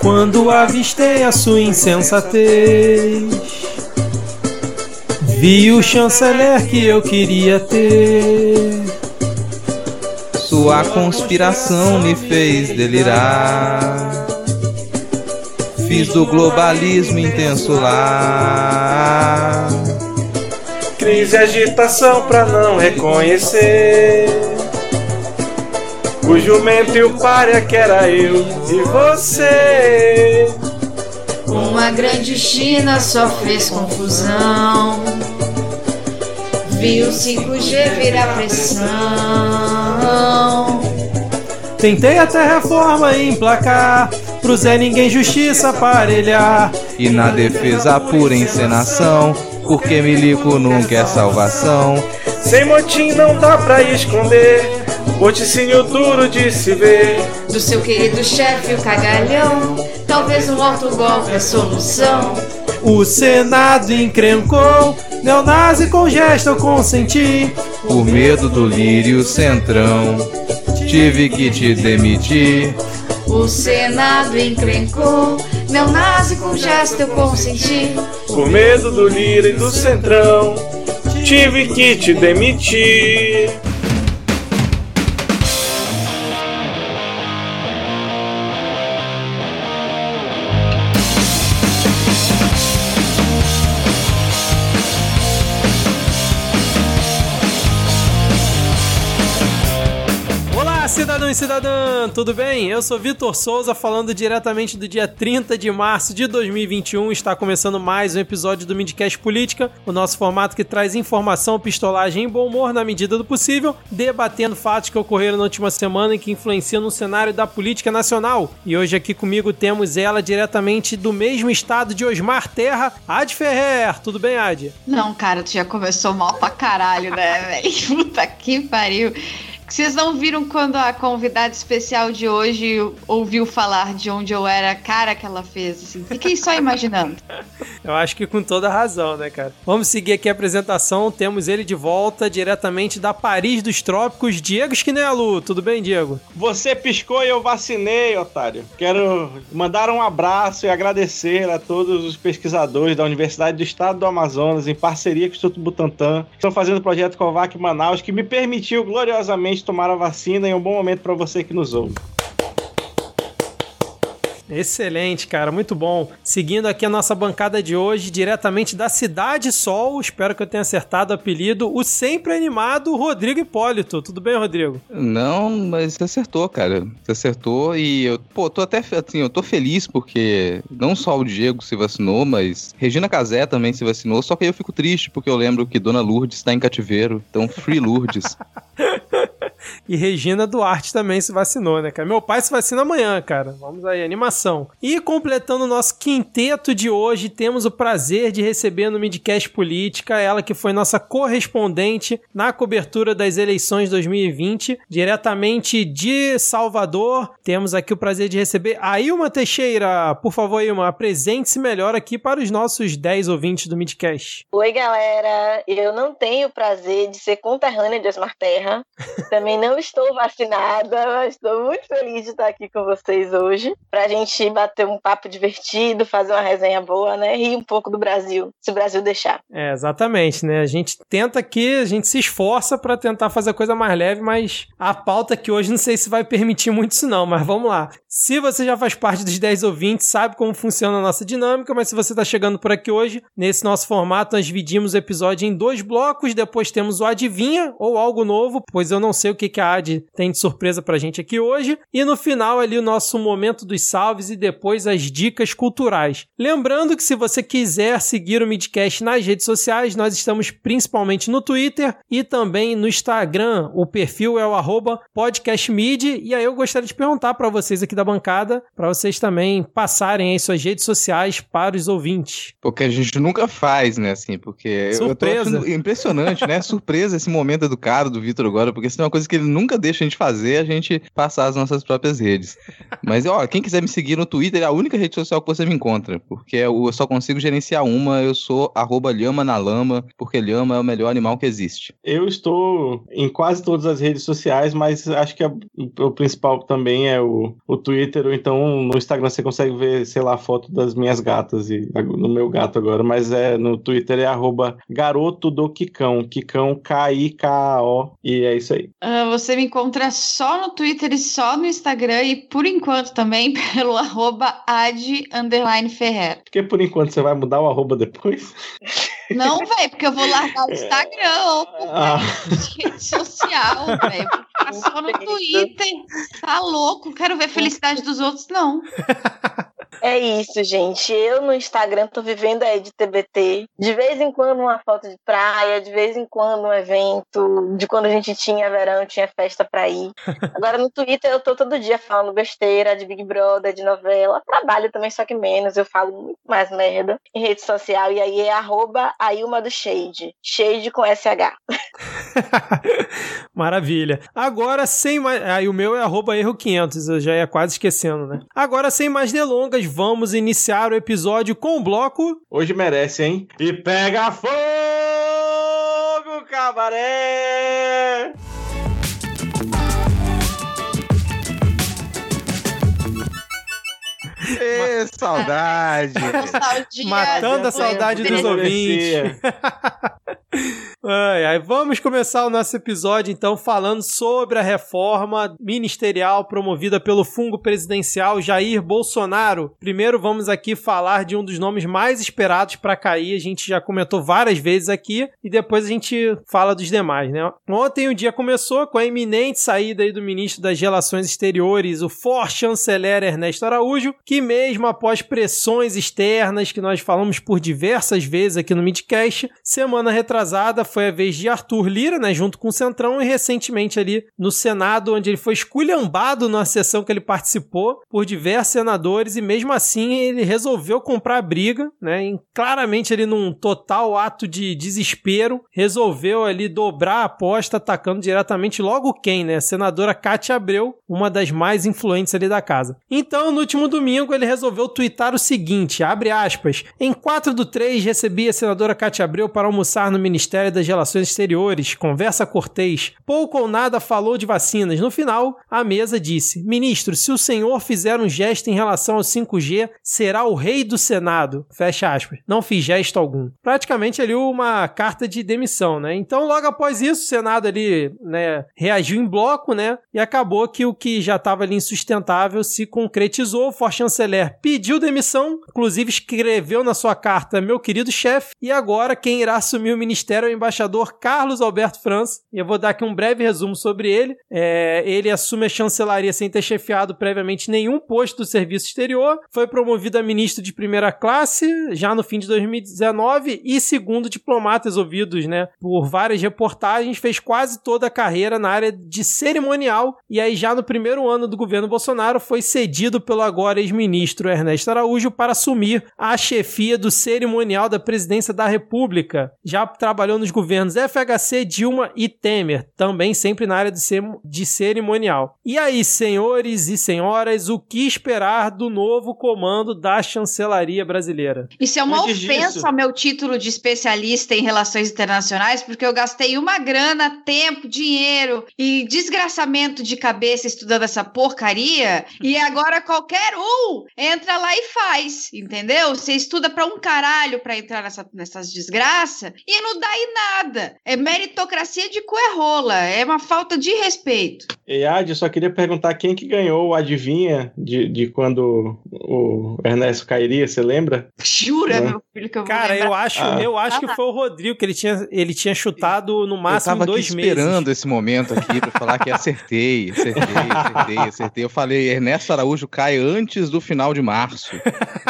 Quando avistei a sua insensatez, vi o chanceler que eu queria ter. Sua conspiração me fez delirar. Fiz do globalismo intenso lá. Crise e agitação pra não reconhecer. O jumento e o párea que era eu e você. Uma grande China só fez confusão. Vi o 5G virar pressão. Tentei até reforma emplacar, pro Zé ninguém justiça aparelhar. E na defesa pura encenação, porque milico nunca é salvação. Sem motim não dá pra esconder. Morticínio duro de se ver. Do seu querido chefe, o cagalhão. Talvez um autogolpe é a solução. O Senado encrencou, neonazi com gesto eu consenti. Por medo do lírio centrão, tive que te demitir. O Senado encrencou, neonazi com gesto eu consenti. Por medo do Lira e do Centrão, tive que te demitir. Cidadão e cidadã, tudo bem? Eu sou Vitor Souza, falando diretamente do dia 30 de março de 2021. Está começando mais um episódio do Midcast Política, o nosso formato que traz informação, pistolagem e bom humor na medida do possível, debatendo fatos que ocorreram na última semana e que influenciam no cenário da política nacional. E hoje aqui comigo temos ela diretamente do mesmo estado de Osmar Terra, Ad Ferrer. Tudo bem, Ad? Não, cara, tu já começou mal pra caralho, né, velho? Puta que pariu. Vocês não viram quando a convidada especial de hoje ouviu falar de onde eu era, a cara que ela fez, assim. Fiquei só imaginando. Eu acho que com toda razão, né, cara? Vamos seguir aqui a apresentação. Temos ele de volta diretamente da Paris dos Trópicos, Diego Esquinelo. Tudo bem, Diego? Você piscou e eu vacinei, otário. Quero mandar um abraço e agradecer a todos os pesquisadores da Universidade do Estado do Amazonas, em parceria com o Instituto Butantan, que estão fazendo o projeto Covac Manaus, que me permitiu gloriosamente tomar a vacina em um bom momento para você que nos ouve. Excelente, cara, muito bom. Seguindo aqui a nossa bancada de hoje, diretamente da Cidade Sol, espero que eu tenha acertado o apelido, o sempre animado Rodrigo Hipólito. Tudo bem, Rodrigo? Não, mas você acertou, cara. Você acertou e eu, pô, tô até assim, eu tô feliz porque não só o Diego se vacinou, mas Regina Casé também se vacinou, só que aí eu fico triste porque eu lembro que Dona Lourdes está em cativeiro, então Free Lourdes. E Regina Duarte também se vacinou, né, cara? Meu pai se vacina amanhã, cara. Vamos aí, animação. E completando o nosso quinteto de hoje, temos o prazer de receber no Midcast Política ela que foi nossa correspondente na cobertura das eleições 2020, diretamente de Salvador. Temos aqui o prazer de receber a Ilma Teixeira. Por favor, Ilma, apresente-se melhor aqui para os nossos 10 ouvintes do Midcast. Oi, galera. Eu não tenho o prazer de ser conterrânea de Osmar Terra. Também não estou vacinada, mas estou muito feliz de estar aqui com vocês hoje. Pra gente bater um papo divertido, fazer uma resenha boa, né? Rir um pouco do Brasil, se o Brasil deixar. É, exatamente, né? A gente tenta aqui, a gente se esforça para tentar fazer a coisa mais leve, mas a pauta aqui hoje não sei se vai permitir muito isso não, mas vamos lá. Se você já faz parte dos 10 ouvintes, sabe como funciona a nossa dinâmica, mas se você está chegando por aqui hoje, nesse nosso formato nós dividimos o episódio em dois blocos, depois temos o adivinha ou algo novo, pois eu não sei o que que a Ad tem de surpresa pra gente aqui hoje, e no final ali o nosso momento dos salves e depois as dicas culturais. Lembrando que se você quiser seguir o Midcast nas redes sociais, nós estamos principalmente no Twitter e também no Instagram. O perfil é o arroba podcastmid, e aí eu gostaria de perguntar para vocês aqui da bancada, para vocês também passarem aí suas redes sociais para os ouvintes. Porque a gente nunca faz, né, assim, porque Surpresa. eu tô impressionante, né? Surpresa esse momento educado do Vitor agora, porque isso é uma coisa que que ele nunca deixa a gente fazer, a gente passar as nossas próprias redes. Mas, ó, quem quiser me seguir no Twitter, é a única rede social que você me encontra, porque eu só consigo gerenciar uma, eu sou arroba lhama na lama, porque lhama é o melhor animal que existe. Eu estou em quase todas as redes sociais, mas acho que a- o principal também é o, o Twitter, ou então no Instagram você consegue ver, sei lá, a foto das minhas gatas e no meu gato agora, mas é no Twitter é arroba garoto do Kikão, Kikão K-I-K-A-O, e é isso aí. Ah, você me encontra só no Twitter e só no Instagram e por enquanto também pelo arroba ad underline Ferrer. Porque por enquanto você vai mudar o arroba depois? Não, velho, porque eu vou largar o Instagram ou Ah, rede social, velho. Só no Twitter. Tá louco, quero ver a felicidade dos outros, não. É isso, gente. Eu no Instagram tô vivendo aí de TBT. De vez em quando uma foto de praia, de vez em quando um evento, de quando a gente tinha verão, tinha festa pra ir. Agora no Twitter eu tô todo dia falando besteira de Big Brother, de novela. Trabalho também, só que menos. Eu falo muito mais merda em rede social. E aí é arroba Ailma do Shade. Shade com SH. Maravilha. Agora, sem mais. Aí o meu é arroba erro 500, eu já ia quase esquecendo, né? Agora, sem mais delongas, vamos iniciar o episódio com o bloco. hoje merece, hein? E pega fogo, cabaré! Ê, saudade! Nostalgia. Matando a saudade dos ouvintes. Ai, ai, vamos começar o nosso episódio então falando sobre a reforma ministerial promovida pelo fungo presidencial Jair Bolsonaro. Primeiro vamos aqui falar de um dos nomes mais esperados para cair, a gente já comentou várias vezes aqui e depois a gente fala dos demais, né? Ontem o dia começou com a iminente saída aí do ministro das Relações Exteriores, o for-chanceler Ernesto Araújo, que mesmo após pressões externas que nós falamos por diversas vezes aqui no Midcast, semana retrasada foi a vez de Arthur Lira, né, junto com o Centrão, e recentemente ali no Senado, onde ele foi esculhambado na sessão que ele participou por diversos senadores, e mesmo assim ele resolveu comprar a briga, né, claramente ali num total ato de desespero, resolveu ali dobrar a aposta, atacando diretamente logo quem, né, a senadora Cátia Abreu, uma das mais influentes ali da casa. Então, no último domingo, ele resolveu twittar o seguinte, abre aspas, em 4 do 3 recebi a senadora Cátia Abreu para almoçar no Ministério das Relações Exteriores, conversa cortês, pouco ou nada falou de vacinas. No final, a mesa disse, ministro, se o senhor fizer um gesto em relação ao 5G, será o rei do Senado, fecha aspas. Não fiz gesto algum. Praticamente ali uma carta de demissão, né? Então, logo após isso, o Senado ali, né, reagiu em bloco, né? E acabou que o que já estava ali insustentável se concretizou. O for-chanceler pediu demissão, inclusive escreveu na sua carta, meu querido chefe, e agora quem irá assumir o ministério é o embaixador Carlos Alberto França. E eu vou dar aqui um breve resumo sobre ele. É, ele assume a chancelaria sem ter chefiado previamente nenhum posto do serviço exterior, foi promovido a ministro de primeira classe já no fim de 2019 e segundo diplomatas ouvidos, né, por várias reportagens, fez quase toda a carreira na área de cerimonial e aí já no primeiro ano do governo Bolsonaro foi cedido pelo agora ex-ministro Ernesto Araújo para assumir a chefia do cerimonial da presidência da República. Já trabalhou nos governos FHC, Dilma e Temer, também sempre na área de, de cerimonial. E aí, senhores e senhoras, o que esperar do novo comando da chancelaria brasileira? Isso é uma Antes ofensa disso- ao meu título de especialista em relações internacionais, porque eu gastei uma grana, tempo, dinheiro e desgraçamento de cabeça estudando essa porcaria, e agora qualquer um entra lá e faz, entendeu? Você estuda pra um caralho pra entrar nessa, nessas desgraças e não dá em nada. É meritocracia de coerrola, é uma falta de respeito. Ead, eu só queria perguntar quem que ganhou o adivinha de, de quando o Ernesto cairia, você lembra? Jura, Não. meu filho, que eu Cara, lembrar. eu acho, Ah. eu acho que foi o Rodrigo que ele tinha, ele tinha chutado no Eu máximo dois meses. esperando esse momento aqui pra falar que acertei, acertei, acertei, acertei. Eu falei, Ernesto Araújo cai antes do final de março.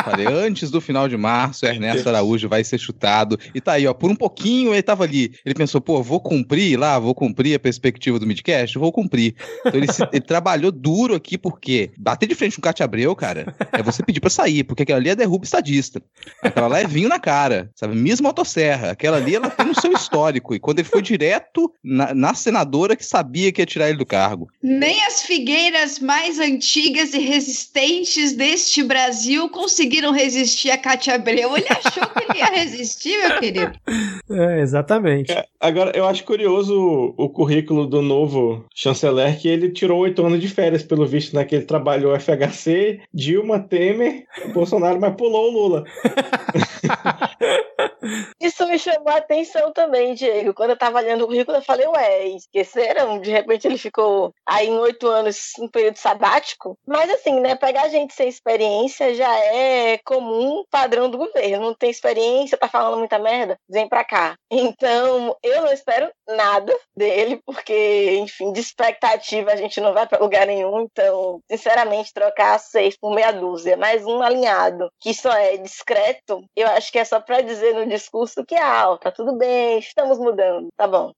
Falei, antes do final de março, Ernesto Araújo vai ser chutado. E tá aí, ó, por um pouquinho ele tava ali. Ele pensou, pô, vou cumprir lá, vou cumprir a perspectiva do midcast, vou cumprir. Então ele, se, ele trabalhou duro aqui, porque bater de frente com o Cátia Abreu, cara, é você pedir pra sair, porque aquela ali é derruba estadista. Aquela lá é vinho na cara, sabe? Mesmo motosserra. Aquela ali, ela tem no seu histórico. E quando ele foi direto na, na senadora que sabia que ia tirar ele do cargo. Nem as figueiras mais antigas e resistentes deste Brasil conseguiram resistir a Cátia Abreu. Ele achou que ele ia resistir, meu querido. É, exatamente. É, Agora, eu acho curioso o, o currículo do novo chanceler, que ele tirou oito anos de férias, pelo visto, né? Que ele trabalhou FHC, Dilma, Temer, Bolsonaro, mas pulou o Lula. Isso me chamou a atenção também, Diego. Quando eu tava olhando o currículo, eu falei, ué, esqueceram? De repente ele ficou aí em oito anos, um período sabático. Mas assim, né, pegar gente sem experiência já é comum padrão do governo. Não tem experiência, tá falando muita merda, vem pra cá. Então, eu não espero nada dele, porque, enfim, de expectativa a gente não vai pra lugar nenhum. Então, sinceramente, trocar seis por meia dúzia, mais um alinhado, que só é discreto, eu acho que é só pra dizer no discurso que, ah, tá tudo bem, estamos mudando, tá bom.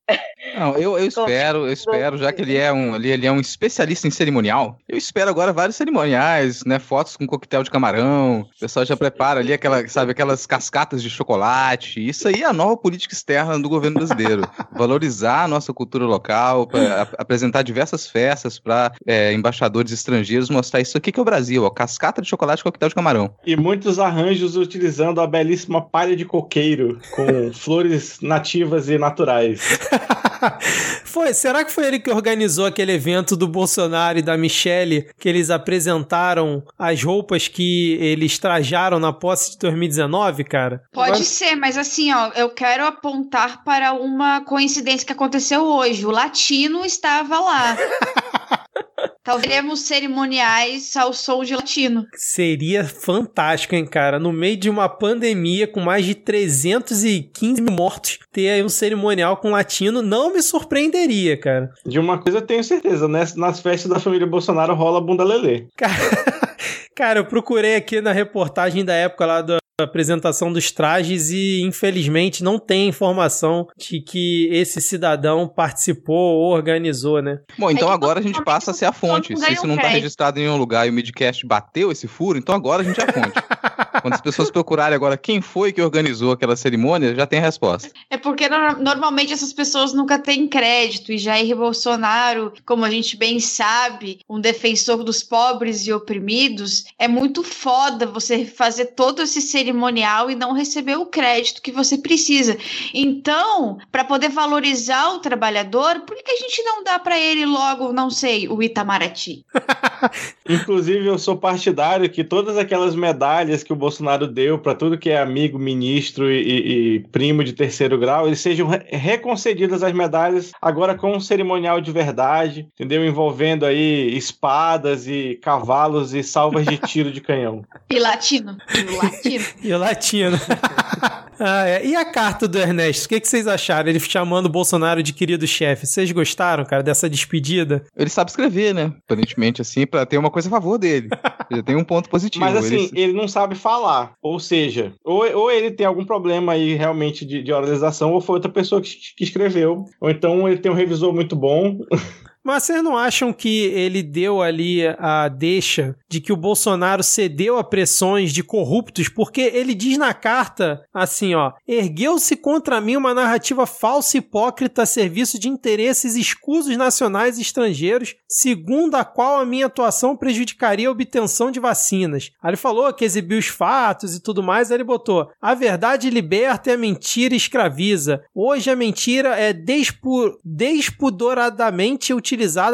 Não, eu, eu espero, eu espero, já que ele é um, ele, ele é um especialista em cerimonial, eu espero agora vários cerimoniais, né? Fotos com coquetel de camarão, o pessoal já prepara ali aquela, sabe, aquelas cascatas de chocolate. Isso aí é a nova política externa do governo brasileiro. Valorizar a nossa cultura local, pra, a, apresentar diversas festas para é, embaixadores estrangeiros, mostrar isso aqui que é o Brasil, ó, cascata de chocolate e coquetel de camarão. E muitos arranjos utilizando a belíssima palha de coqueiro, com flores nativas e naturais. foi, será que foi ele que organizou aquele evento do Bolsonaro e da Michelle, que eles apresentaram as roupas que eles trajaram na posse de 2019, cara? Pode Agora- ser, mas assim, ó, eu quero apontar para uma coincidência que aconteceu hoje. O latino estava lá. Talvez teremos cerimoniais ao som de latino. Seria fantástico, hein, cara? No meio de uma pandemia com mais de 315 mil mortos, ter aí um cerimonial com latino não me surpreenderia, cara. De uma coisa eu tenho certeza, né? Nas festas da família Bolsonaro rola bunda lelê. Cara, cara, eu procurei aqui na reportagem da época lá da apresentação dos trajes e infelizmente não tem informação de que esse cidadão participou ou organizou, né? Bom, então que agora a gente passa a ser a fonte. Se isso não tá registrado em nenhum lugar e o Midcast bateu esse furo, então agora a gente é a fonte. Quando as pessoas procurarem agora quem foi que organizou aquela cerimônia, já tem a resposta. É porque no- normalmente essas pessoas nunca têm crédito e Jair Bolsonaro, como a gente bem sabe, um defensor dos pobres e oprimidos, é muito foda você fazer todo esse cerimonial e não receber o crédito que você precisa. Então, para poder valorizar o trabalhador, por que que a gente não dá para ele logo, não sei, o Itamaraty? Inclusive, eu sou partidário que todas aquelas medalhas que o Bolsonaro deu para tudo que é amigo, ministro e, e- e primo de terceiro grau, eles sejam re- reconcedidas as medalhas agora com um cerimonial de verdade, entendeu? Envolvendo aí espadas e cavalos e salvas de tiro de canhão. E latino? E o latino? E o latino. Ah, é. E a carta do Ernesto? O que, que vocês acharam? Ele chamando o Bolsonaro de querido chefe. Vocês gostaram, cara, dessa despedida? Ele sabe escrever, né? Aparentemente, assim, pra ter uma coisa a favor dele. Já tem um ponto positivo. Mas assim, Ele- ele não sabe falar. Ou seja, ou, ou ele tem algum problema aí realmente de, de oralização, ou foi outra pessoa que, que escreveu. Ou então ele tem um revisor muito bom. Mas vocês não acham que ele deu ali a deixa de que o Bolsonaro cedeu a pressões de corruptos? Porque ele diz na carta assim, ó: ergueu-se contra mim uma narrativa falsa e hipócrita a serviço de interesses escusos nacionais e estrangeiros, segundo a qual a minha atuação prejudicaria a obtenção de vacinas. Aí ele falou que exibiu os fatos e tudo mais, aí ele botou: a verdade liberta e a mentira escraviza. Hoje a mentira é despu despudoradamente utilizada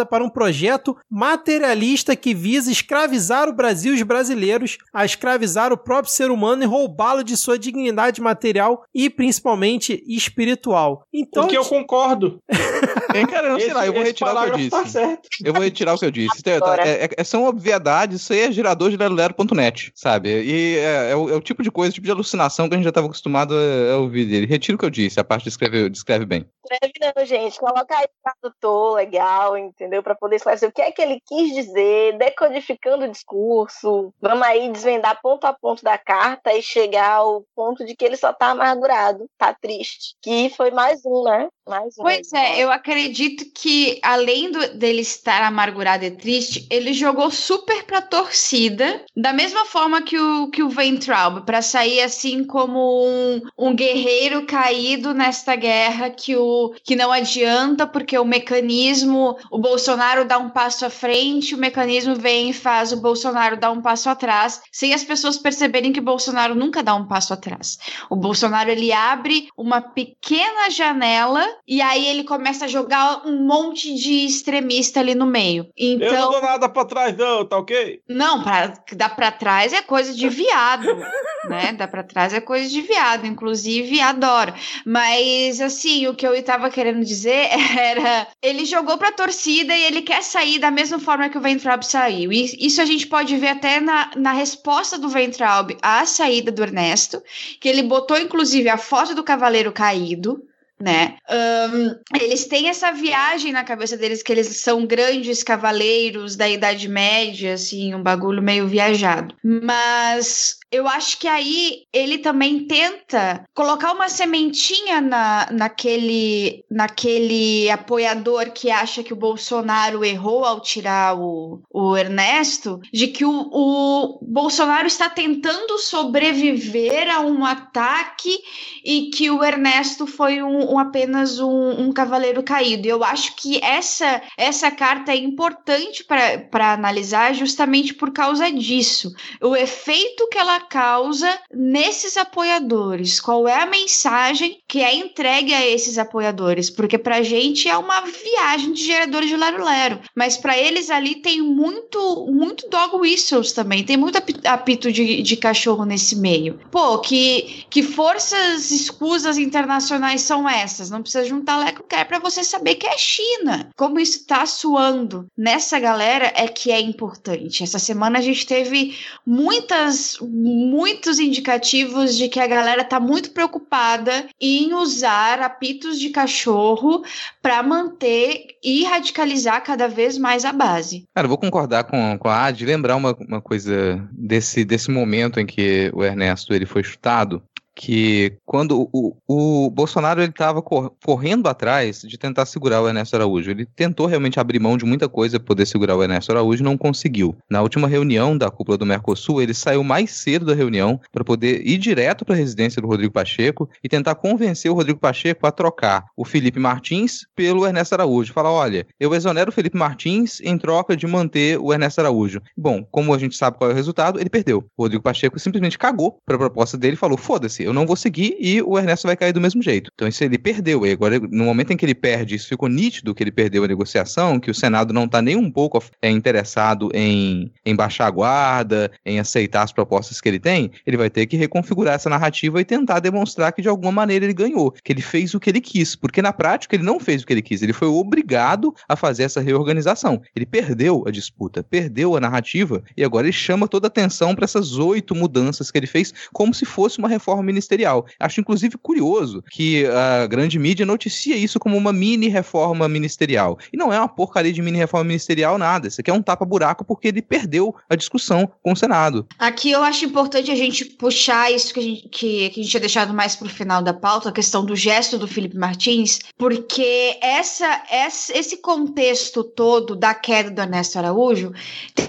para um projeto materialista que visa escravizar o Brasil e os brasileiros, a escravizar o próprio ser humano e roubá-lo de sua dignidade material e principalmente espiritual. Então, o que eu concordo. Cara, não sei Esse- lá, eu vou retirar o que eu disse. Tá certo. Eu vou retirar o que eu disse. É- é- é- são obviedades, isso aí é gerador de lero.net, sabe? E é, é o, é o tipo de coisa, o tipo de alucinação que a gente já estava acostumado a, a ouvir dele. Retiro o que eu disse, a parte de escrever, descreve bem. Escreve não, gente. Coloca aí tradutor, legal. entendeu? Para poder esclarecer o que é que ele quis dizer, decodificando o discurso. Vamos aí desvendar ponto a ponto da carta e chegar ao ponto de que ele só tá amargurado, tá triste. Que foi mais um, né? Mais. Pois é, eu acredito que além do, dele estar amargurado e triste, ele jogou super pra torcida, da mesma forma que o, que o Weintraub, pra sair assim como um, um guerreiro caído nesta guerra que, o, que não adianta porque o mecanismo, o Bolsonaro dá um passo à frente, o mecanismo vem e faz o Bolsonaro dar um passo atrás, sem as pessoas perceberem que o Bolsonaro nunca dá um passo atrás. O Bolsonaro ele abre uma pequena janela e aí ele começa a jogar um monte de extremista ali no meio. Então, Eu não dou nada pra trás, não, tá ok? não, pra, dá pra trás é coisa de viado, né? Dá pra trás é coisa de viado, inclusive adoro. Mas, assim, o que eu tava querendo dizer era: ele jogou pra torcida e ele quer sair da mesma forma que o Weintraub saiu. E isso a gente pode ver até na, na resposta do Weintraub à saída do Ernesto, que ele botou, inclusive, a foto do cavaleiro caído né? Um, eles têm essa viagem na cabeça deles que eles são grandes cavaleiros da Idade Média, assim, um bagulho meio viajado. Mas eu acho que aí ele também tenta colocar uma sementinha na, naquele, naquele apoiador que acha que o Bolsonaro errou ao tirar o, o Ernesto, de que o, o Bolsonaro está tentando sobreviver a um ataque e que o Ernesto foi um, um apenas um, um cavaleiro caído. Eu acho que essa, essa carta é importante para analisar justamente por causa disso. O efeito que ela causa nesses apoiadores? Qual é a mensagem que é entregue a esses apoiadores? Porque pra gente é uma viagem de geradores de lero-lero, mas para eles ali tem muito muito dog whistles também, tem muito apito de, de cachorro nesse meio. Pô, que, que forças escusas internacionais são essas? Não precisa juntar leco quer para você saber que é China. Como isso tá suando nessa galera é que é importante. Essa semana a gente teve muitas muitos indicativos de que a galera tá muito preocupada em usar apitos de cachorro para manter e radicalizar cada vez mais a base. Cara, eu vou concordar com, com a Ad, lembrar uma, uma coisa desse, desse momento em que o Ernesto ele foi chutado que quando o, o Bolsonaro ele estava cor, correndo atrás de tentar segurar o Ernesto Araújo, ele tentou realmente abrir mão de muita coisa para poder segurar o Ernesto Araújo, não conseguiu. Na última reunião da cúpula do Mercosul, ele saiu mais cedo da reunião para poder ir direto para a residência do Rodrigo Pacheco e tentar convencer o Rodrigo Pacheco a trocar o Felipe Martins pelo Ernesto Araújo. Falar, olha, eu exonero o Felipe Martins em troca de manter o Ernesto Araújo. Bom, como a gente sabe qual é o resultado, ele perdeu. O Rodrigo Pacheco simplesmente cagou para a proposta dele e falou: foda-se, eu não vou seguir e o Ernesto vai cair do mesmo jeito. Então isso ele perdeu. E agora, no momento em que ele perde, isso ficou nítido que ele perdeu a negociação, que o Senado não está nem um pouco é, interessado em, em baixar a guarda, em aceitar as propostas que ele tem, ele vai ter que reconfigurar essa narrativa e tentar demonstrar que de alguma maneira ele ganhou, que ele fez o que ele quis, porque na prática ele não fez o que ele quis, ele foi obrigado a fazer essa reorganização. Ele perdeu a disputa, perdeu a narrativa e agora ele chama toda a atenção para essas oito mudanças que ele fez, como se fosse uma reforma ministerial. Acho inclusive curioso que a grande mídia noticia isso como uma mini reforma ministerial. E não é uma porcaria de mini reforma ministerial nada. Isso aqui é um tapa-buraco porque ele perdeu a discussão com o Senado. Aqui eu acho importante a gente puxar isso que a gente, que, que a gente tinha deixado mais para o final da pauta, a questão do gesto do Felipe Martins, porque essa, essa, esse contexto todo da queda do Ernesto Araújo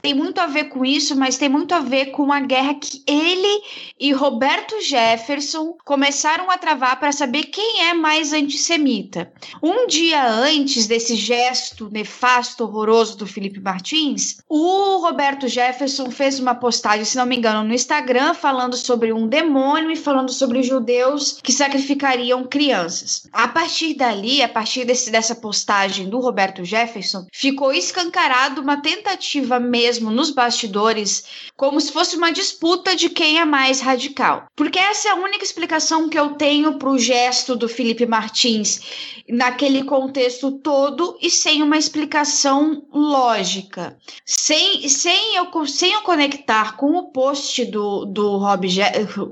tem muito a ver com isso, mas tem muito a ver com a guerra que ele e Roberto Jefferson começaram a travar para saber quem é mais antissemita. Um dia antes desse gesto nefasto, horroroso do Felipe Martins, o Roberto Jefferson fez uma postagem, se não me engano, no Instagram, falando sobre um demônio e falando sobre judeus que sacrificariam crianças. A partir dali, a partir desse, dessa postagem do Roberto Jefferson, ficou escancarado uma tentativa mesmo nos bastidores, como se fosse uma disputa de quem é mais radical. Porque essa é a única explicação que eu tenho para o gesto do Felipe Martins naquele contexto todo e sem uma explicação lógica. Sem, sem, eu, sem eu conectar com o post do, do Rob,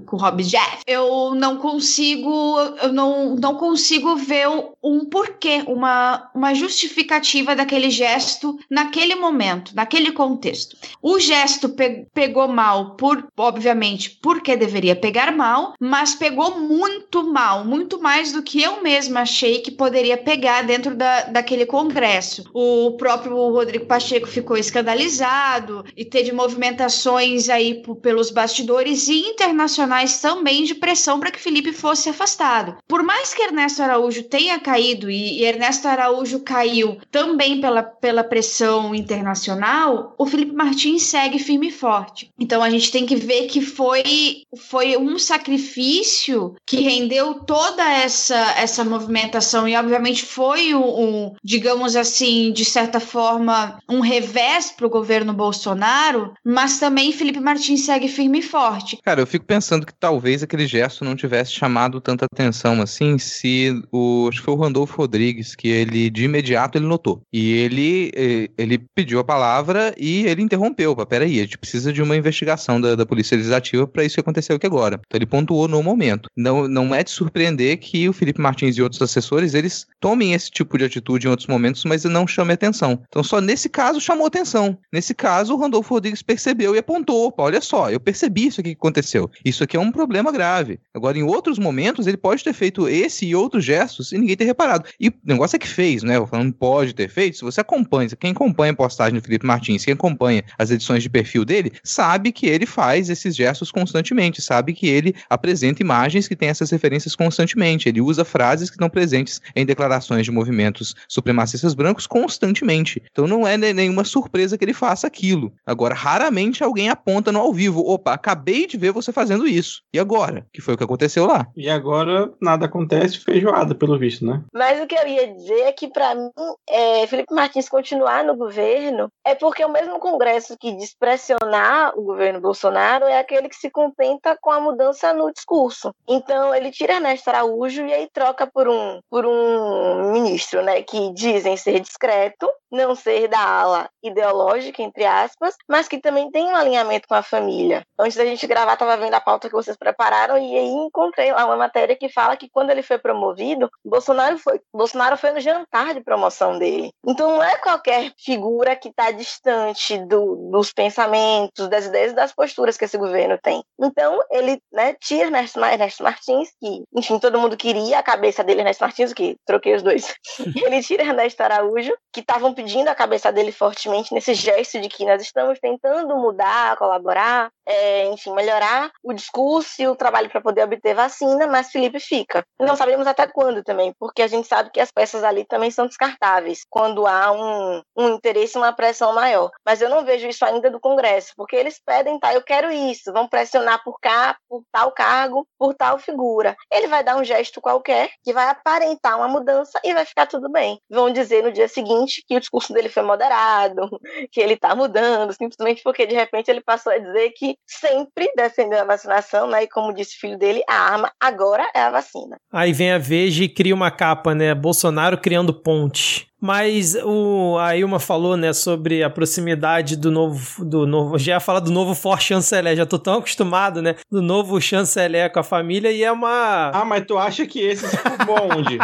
com Rob Jeff, eu não consigo, eu não, não consigo ver um porquê, uma, uma justificativa daquele gesto naquele momento, naquele contexto. O gesto pe pegou mal por, obviamente, porque deveria pegar mal, mas pegou muito mal, muito mais do que eu mesma achei que poderia pegar dentro da, daquele congresso. O próprio Rodrigo Pacheco ficou escandalizado e teve movimentações aí pelos bastidores e internacionais também de pressão para que Felipe fosse afastado. Por mais que Ernesto Araújo tenha caído e, Ernesto Araújo caiu também pela, pela pressão internacional, o Felipe Martins segue firme e forte. Então a gente tem que ver que foi, foi um sacrifício que rendeu toda essa, essa movimentação e obviamente foi um, um digamos assim, de certa forma, um revés para o governo Bolsonaro, mas também Felipe Martins segue firme e forte. Cara, eu fico pensando que talvez aquele gesto não tivesse chamado tanta atenção assim, se o acho que foi o Randolfo Rodrigues que ele de imediato ele notou e ele eh, ele pediu a palavra e ele interrompeu. Peraí, a gente precisa de uma investigação da, da polícia legislativa para isso que aconteceu aqui agora. Então ele pontuou no momento. Não não é de surpreender que o Felipe Martins e outros assessores eles tomem esse tipo de atitude em outros momentos, mas não chame atenção. Então só nesse caso chamou atenção. Nesse caso o Randolfo Rodrigues percebeu e apontou, opa, olha só, eu percebi isso aqui que aconteceu. Isso aqui é um problema grave. Agora em outros momentos ele pode ter feito esse e outros gestos e ninguém ter reparado. E o negócio é que fez, né? Eu falando pode ter feito. Se você acompanha, quem acompanha a postagem do Felipe Martins, quem acompanha as edições de perfil dele, sabe que ele faz esses gestos constantemente, sabe que ele apresenta imagens que têm essas referências constantemente. Ele usa frases que estão presentes em declarações de movimentos supremacistas brancos constantemente. Então não é nenhuma surpresa que ele faça aquilo. Agora, raramente alguém aponta no ao vivo: opa, acabei de ver você fazendo isso. E agora? Que foi o que aconteceu lá. E agora nada acontece, feijoada, pelo visto, né? Mas o que eu ia dizer é que, para mim, é, Felipe Martins continuar no governo é porque o mesmo Congresso que diz pressionar o governo Bolsonaro é aquele que se contenta com a mudança no discurso. Então, ele tira Ernesto Araújo e aí troca por um, por um ministro, né, que dizem ser discreto, não ser da ala ideológica, entre aspas, mas que também tem um alinhamento com a família. Antes da gente gravar, estava vendo a pauta que vocês prepararam e aí encontrei lá uma matéria que fala que quando ele foi promovido, Bolsonaro foi, Bolsonaro foi no jantar de promoção dele. Então não é qualquer figura que está distante do, dos pensamentos, das ideias e das posturas que esse governo tem. Então ele né, tira Ernesto, Ernesto Martins, que, enfim, todo mundo queria a cabeça dele, Ernesto Martins, que troquei os dois. ele tira Ernesto Araújo, que estavam pedindo a cabeça dele fortemente nesse gesto de que nós estamos tentando mudar, colaborar, é, enfim, melhorar o discurso e o trabalho para poder obter vacina, mas Felipe fica. Não sabemos até quando também, porque a gente sabe que as peças ali também são descartáveis, quando há um, um interesse, uma pressão maior. Mas eu não vejo isso ainda do Congresso, porque eles pedem, tá, eu quero isso, vão pressionar por cá, por tal cargo, por tal figura. Ele vai dar um gesto qualquer que vai aparentar uma mudança e vai ficar tudo bem. Vão dizer no dia seguinte que o discurso dele foi moderado, que ele tá mudando, simplesmente porque de repente ele passou a dizer que sempre defendeu a vacinação, né? E como disse o filho dele, a arma agora é a vacina. Aí vem a Veja e cria uma capa, né? Bolsonaro criando ponte. Mas o, a Ilma falou, né, sobre a proximidade do novo. Do novo já ia falar do novo For chanceler, já tô tão acostumado, né? Do novo chanceler com a família e é uma. Ah, mas tu acha que esse se formou onde?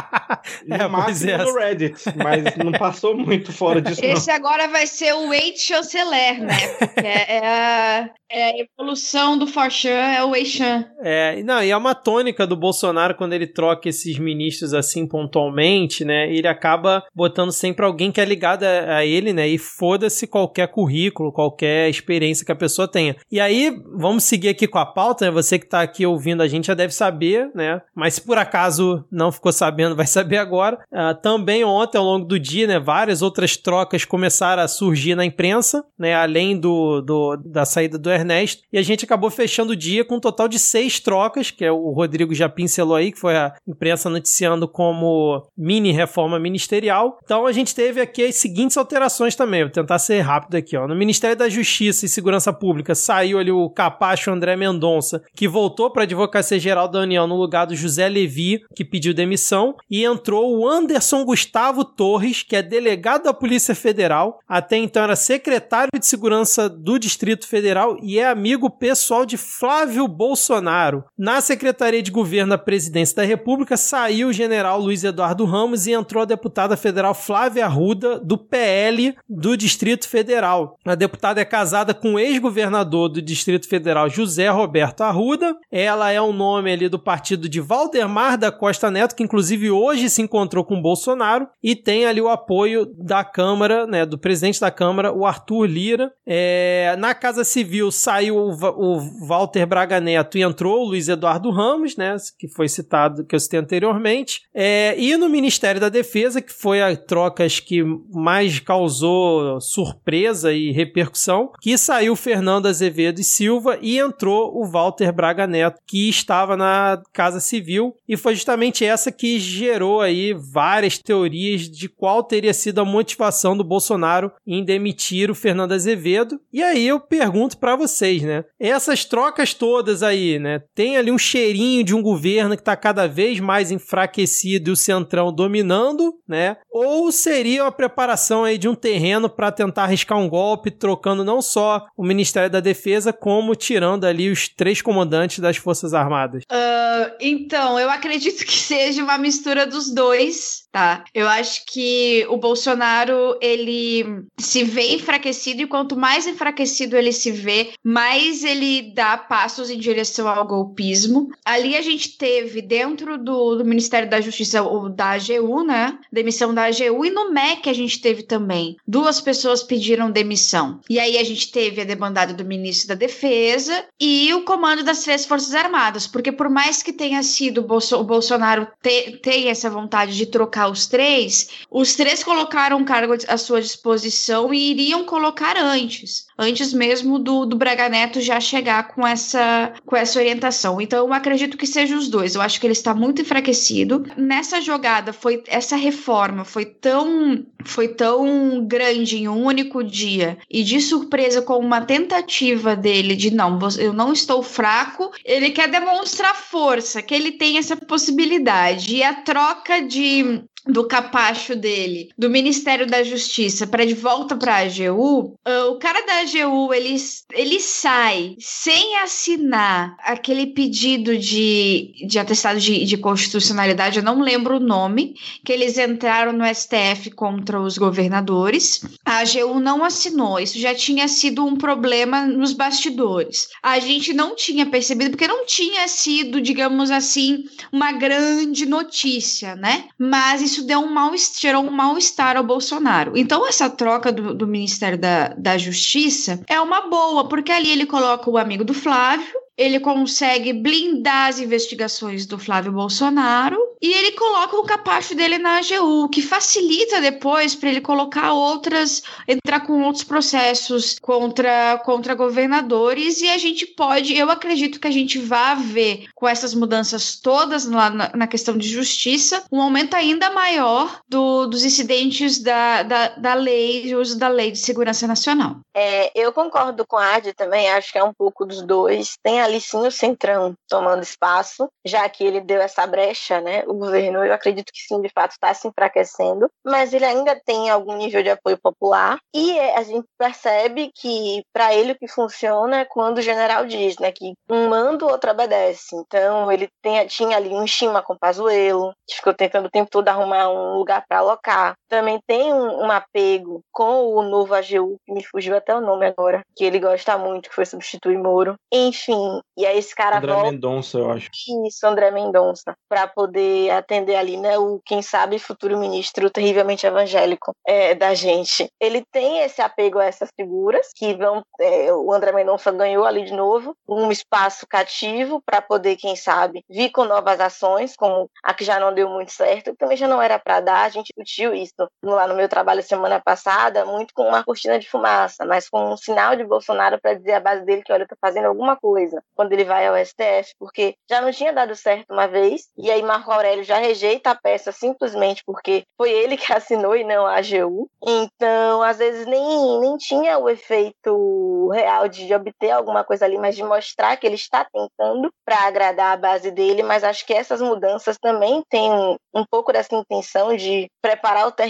No É, máximo pois é. no Reddit, mas não passou muito fora disso, não. Esse agora vai ser o Wade Chanceler, né? Porque é, é a, é a evolução do Forchan, é o Weichan. É, não, e é uma tônica do Bolsonaro quando ele troca esses ministros assim pontualmente, né? Ele acaba botando sempre alguém que é ligado a, a ele, né? E foda-se qualquer currículo, qualquer experiência que a pessoa tenha. E aí, vamos seguir aqui com a pauta, né? Você que tá aqui ouvindo a gente já deve saber, né? Mas se por acaso não ficou sabendo, vai saber agora. Ah, também ontem, ao longo do dia, né? Várias outras trocas começaram a surgir na imprensa, né? Além do, do da saída do Ernesto. E a gente acabou fechando o dia com um total de seis trocas, que é o Rodrigo já pincelou aí, que foi a imprensa noticiando como mini reforma ministerial. Então, Então a gente teve aqui as seguintes alterações também, vou tentar ser rápido aqui, ó. No Ministério da Justiça e Segurança Pública saiu ali o capacho André Mendonça, que voltou para a Advocacia Geral da União no lugar do José Levi, que pediu demissão, e entrou o Anderson Gustavo Torres, que é delegado da Polícia Federal, até então era secretário de Segurança do Distrito Federal e é amigo pessoal de Flávio Bolsonaro. Na Secretaria de Governo da Presidência da República saiu o general Luiz Eduardo Ramos e entrou a deputada federal Flávia Arruda, do PL do Distrito Federal. A deputada é casada com o ex-governador do Distrito Federal, José Roberto Arruda. Ela é um nome ali do partido de Valdemar da Costa Neto, que inclusive hoje se encontrou com Bolsonaro e tem ali o apoio da Câmara, né, do presidente da Câmara, o Arthur Lira. É, na Casa Civil saiu o, o Walter Braga Neto e entrou o Luiz Eduardo Ramos, né, que foi citado, que eu citei anteriormente. É, e no Ministério da Defesa, que foi a troca acho que mais causou surpresa e repercussão, que saiu Fernando Azevedo e Silva e entrou o Walter Braga Neto, que estava na Casa Civil, e foi justamente essa que gerou aí várias teorias de qual teria sido a motivação do Bolsonaro em demitir o Fernando Azevedo. E aí eu pergunto para vocês, né? Essas trocas todas aí, né? Tem ali um cheirinho de um governo que está cada vez mais enfraquecido e o Centrão dominando, né? Ou seria a preparação aí de um terreno para tentar arriscar um golpe, trocando não só o Ministério da Defesa, como tirando ali os três comandantes das Forças Armadas? Uh, então, eu acredito que seja uma mistura dos dois, tá? Eu acho que o Bolsonaro, ele se vê enfraquecido e quanto mais enfraquecido ele se vê, mais ele dá passos em direção ao golpismo. Ali a gente teve dentro do, do Ministério da Justiça o da AGU, né? Demissão da AGU e no MEC a gente teve também. Duas pessoas pediram demissão. E aí a gente teve a demandada do ministro da Defesa e o comando das três Forças Armadas, porque por mais que tenha sido o Bolsonaro te, tenha essa vontade de trocar os três, os três colocaram cargo à sua disposição e iriam colocar antes antes mesmo do, do Braga Neto já chegar com essa, com essa orientação. Então, eu acredito que seja os dois. Eu acho que ele está muito enfraquecido. Nessa jogada, foi essa reforma foi tão, foi tão grande em um único dia e de surpresa com uma tentativa dele de não, eu não estou fraco. Ele quer demonstrar força, que ele tem essa possibilidade. E a troca de do capacho dele, do Ministério da Justiça, para de volta para a AGU, ah, o cara da AGU ele, ele sai sem assinar aquele pedido de, de atestado de, de constitucionalidade, eu não lembro o nome, que eles entraram no STF contra os governadores. A AGU não assinou, isso já tinha sido um problema nos bastidores. A gente não tinha percebido, porque não tinha sido, digamos assim, uma grande notícia, né? Mas isso deu um mal, gerou um mal-estar ao Bolsonaro. Então, essa troca do, do Ministério da, da Justiça é uma boa, porque ali ele coloca o amigo do Flávio, ele consegue blindar as investigações do Flávio Bolsonaro e ele coloca o capacho dele na AGU, que facilita depois para ele colocar outras, entrar com outros processos contra, contra governadores e a gente pode, eu acredito que a gente vai ver com essas mudanças todas lá na, na questão de justiça, um aumento ainda maior do, dos incidentes da, da, da lei, uso da lei de segurança nacional. É, eu concordo com a Adi também, acho que é um pouco dos dois. Tem a ali sim o Centrão tomando espaço, já que ele deu essa brecha, né? O governo, eu acredito que sim, de fato, está se enfraquecendo, mas ele ainda tem algum nível de apoio popular e é, a gente percebe que para ele o que funciona é quando o general diz, né, que um manda, o outro obedece. Então ele tem, tinha ali um estima com Pazuello, que ficou tentando o tempo todo arrumar um lugar para alocar. Também tem um, um apego com o novo AGU, que me fugiu até o nome agora, que ele gosta muito, que foi substituir Moro. Enfim, e aí esse cara André volta... Mendonça, eu acho. Isso, André Mendonça, para poder atender ali, né, o quem sabe futuro ministro terrivelmente evangélico é, da gente. Ele tem esse apego a essas figuras que vão, é, o André Mendonça ganhou ali de novo um espaço cativo para poder, quem sabe, vir com novas ações, como a que já não deu muito certo, também já não era para dar. A gente discutiu isso lá no meu trabalho semana passada, muito com uma cortina de fumaça, mas com um sinal de Bolsonaro para dizer à base dele que olha, eu fazendo alguma coisa. quando ele vai ao STF, porque já não tinha dado certo uma vez, e aí Marco Aurélio já rejeita a peça simplesmente porque foi ele que assinou e não a AGU. Então, às vezes, nem, nem tinha o efeito real de obter alguma coisa ali, mas de mostrar que ele está tentando para agradar a base dele. Mas acho que essas mudanças também têm um pouco dessa intenção de preparar o terreno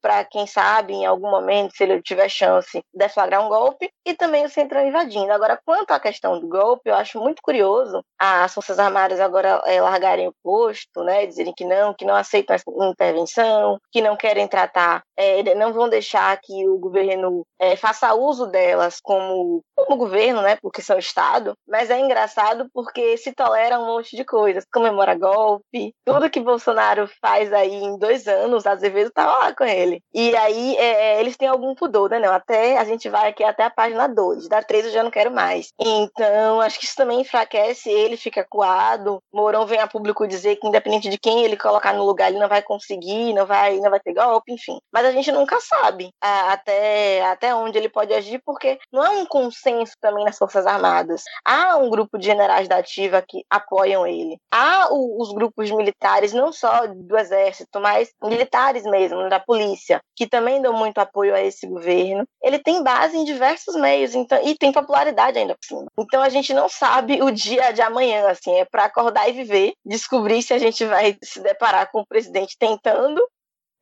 para, quem sabe, em algum momento, se ele tiver chance, deflagrar um golpe, e também o Centrão invadindo. Agora, quanto à questão do golpe, eu acho muito curioso as Forças Armadas agora é, largarem o posto, né, dizerem que não, que não aceitam essa intervenção, que não querem tratar, é, não vão deixar que o governo é, faça uso delas como, como governo, né, porque são Estado, mas é engraçado porque se tolera um monte de coisas, comemora golpe, tudo que Bolsonaro faz aí em dois anos, Azevedo tava lá com ele. E aí é, eles têm algum pudor, né, não, até a gente vai aqui até a página 2, da 3 eu já não quero mais. Então, acho que isso também enfraquece ele, fica coado, Mourão vem a público dizer que independente de quem ele colocar no lugar, ele não vai conseguir, não vai, não vai ter golpe, enfim. Mas a gente nunca sabe a, até, até onde ele pode agir, porque não é um consenso também nas Forças Armadas. Há um grupo de generais da ativa que apoiam ele. Há o, os grupos militares, não só do exército, mas militares mesmo, da polícia, que também dão muito apoio a esse governo. Ele tem base em diversos meios então, e tem popularidade ainda por cima. Então a gente não sabe o dia de amanhã, assim, é para acordar e viver, descobrir se a gente vai se deparar com o presidente tentando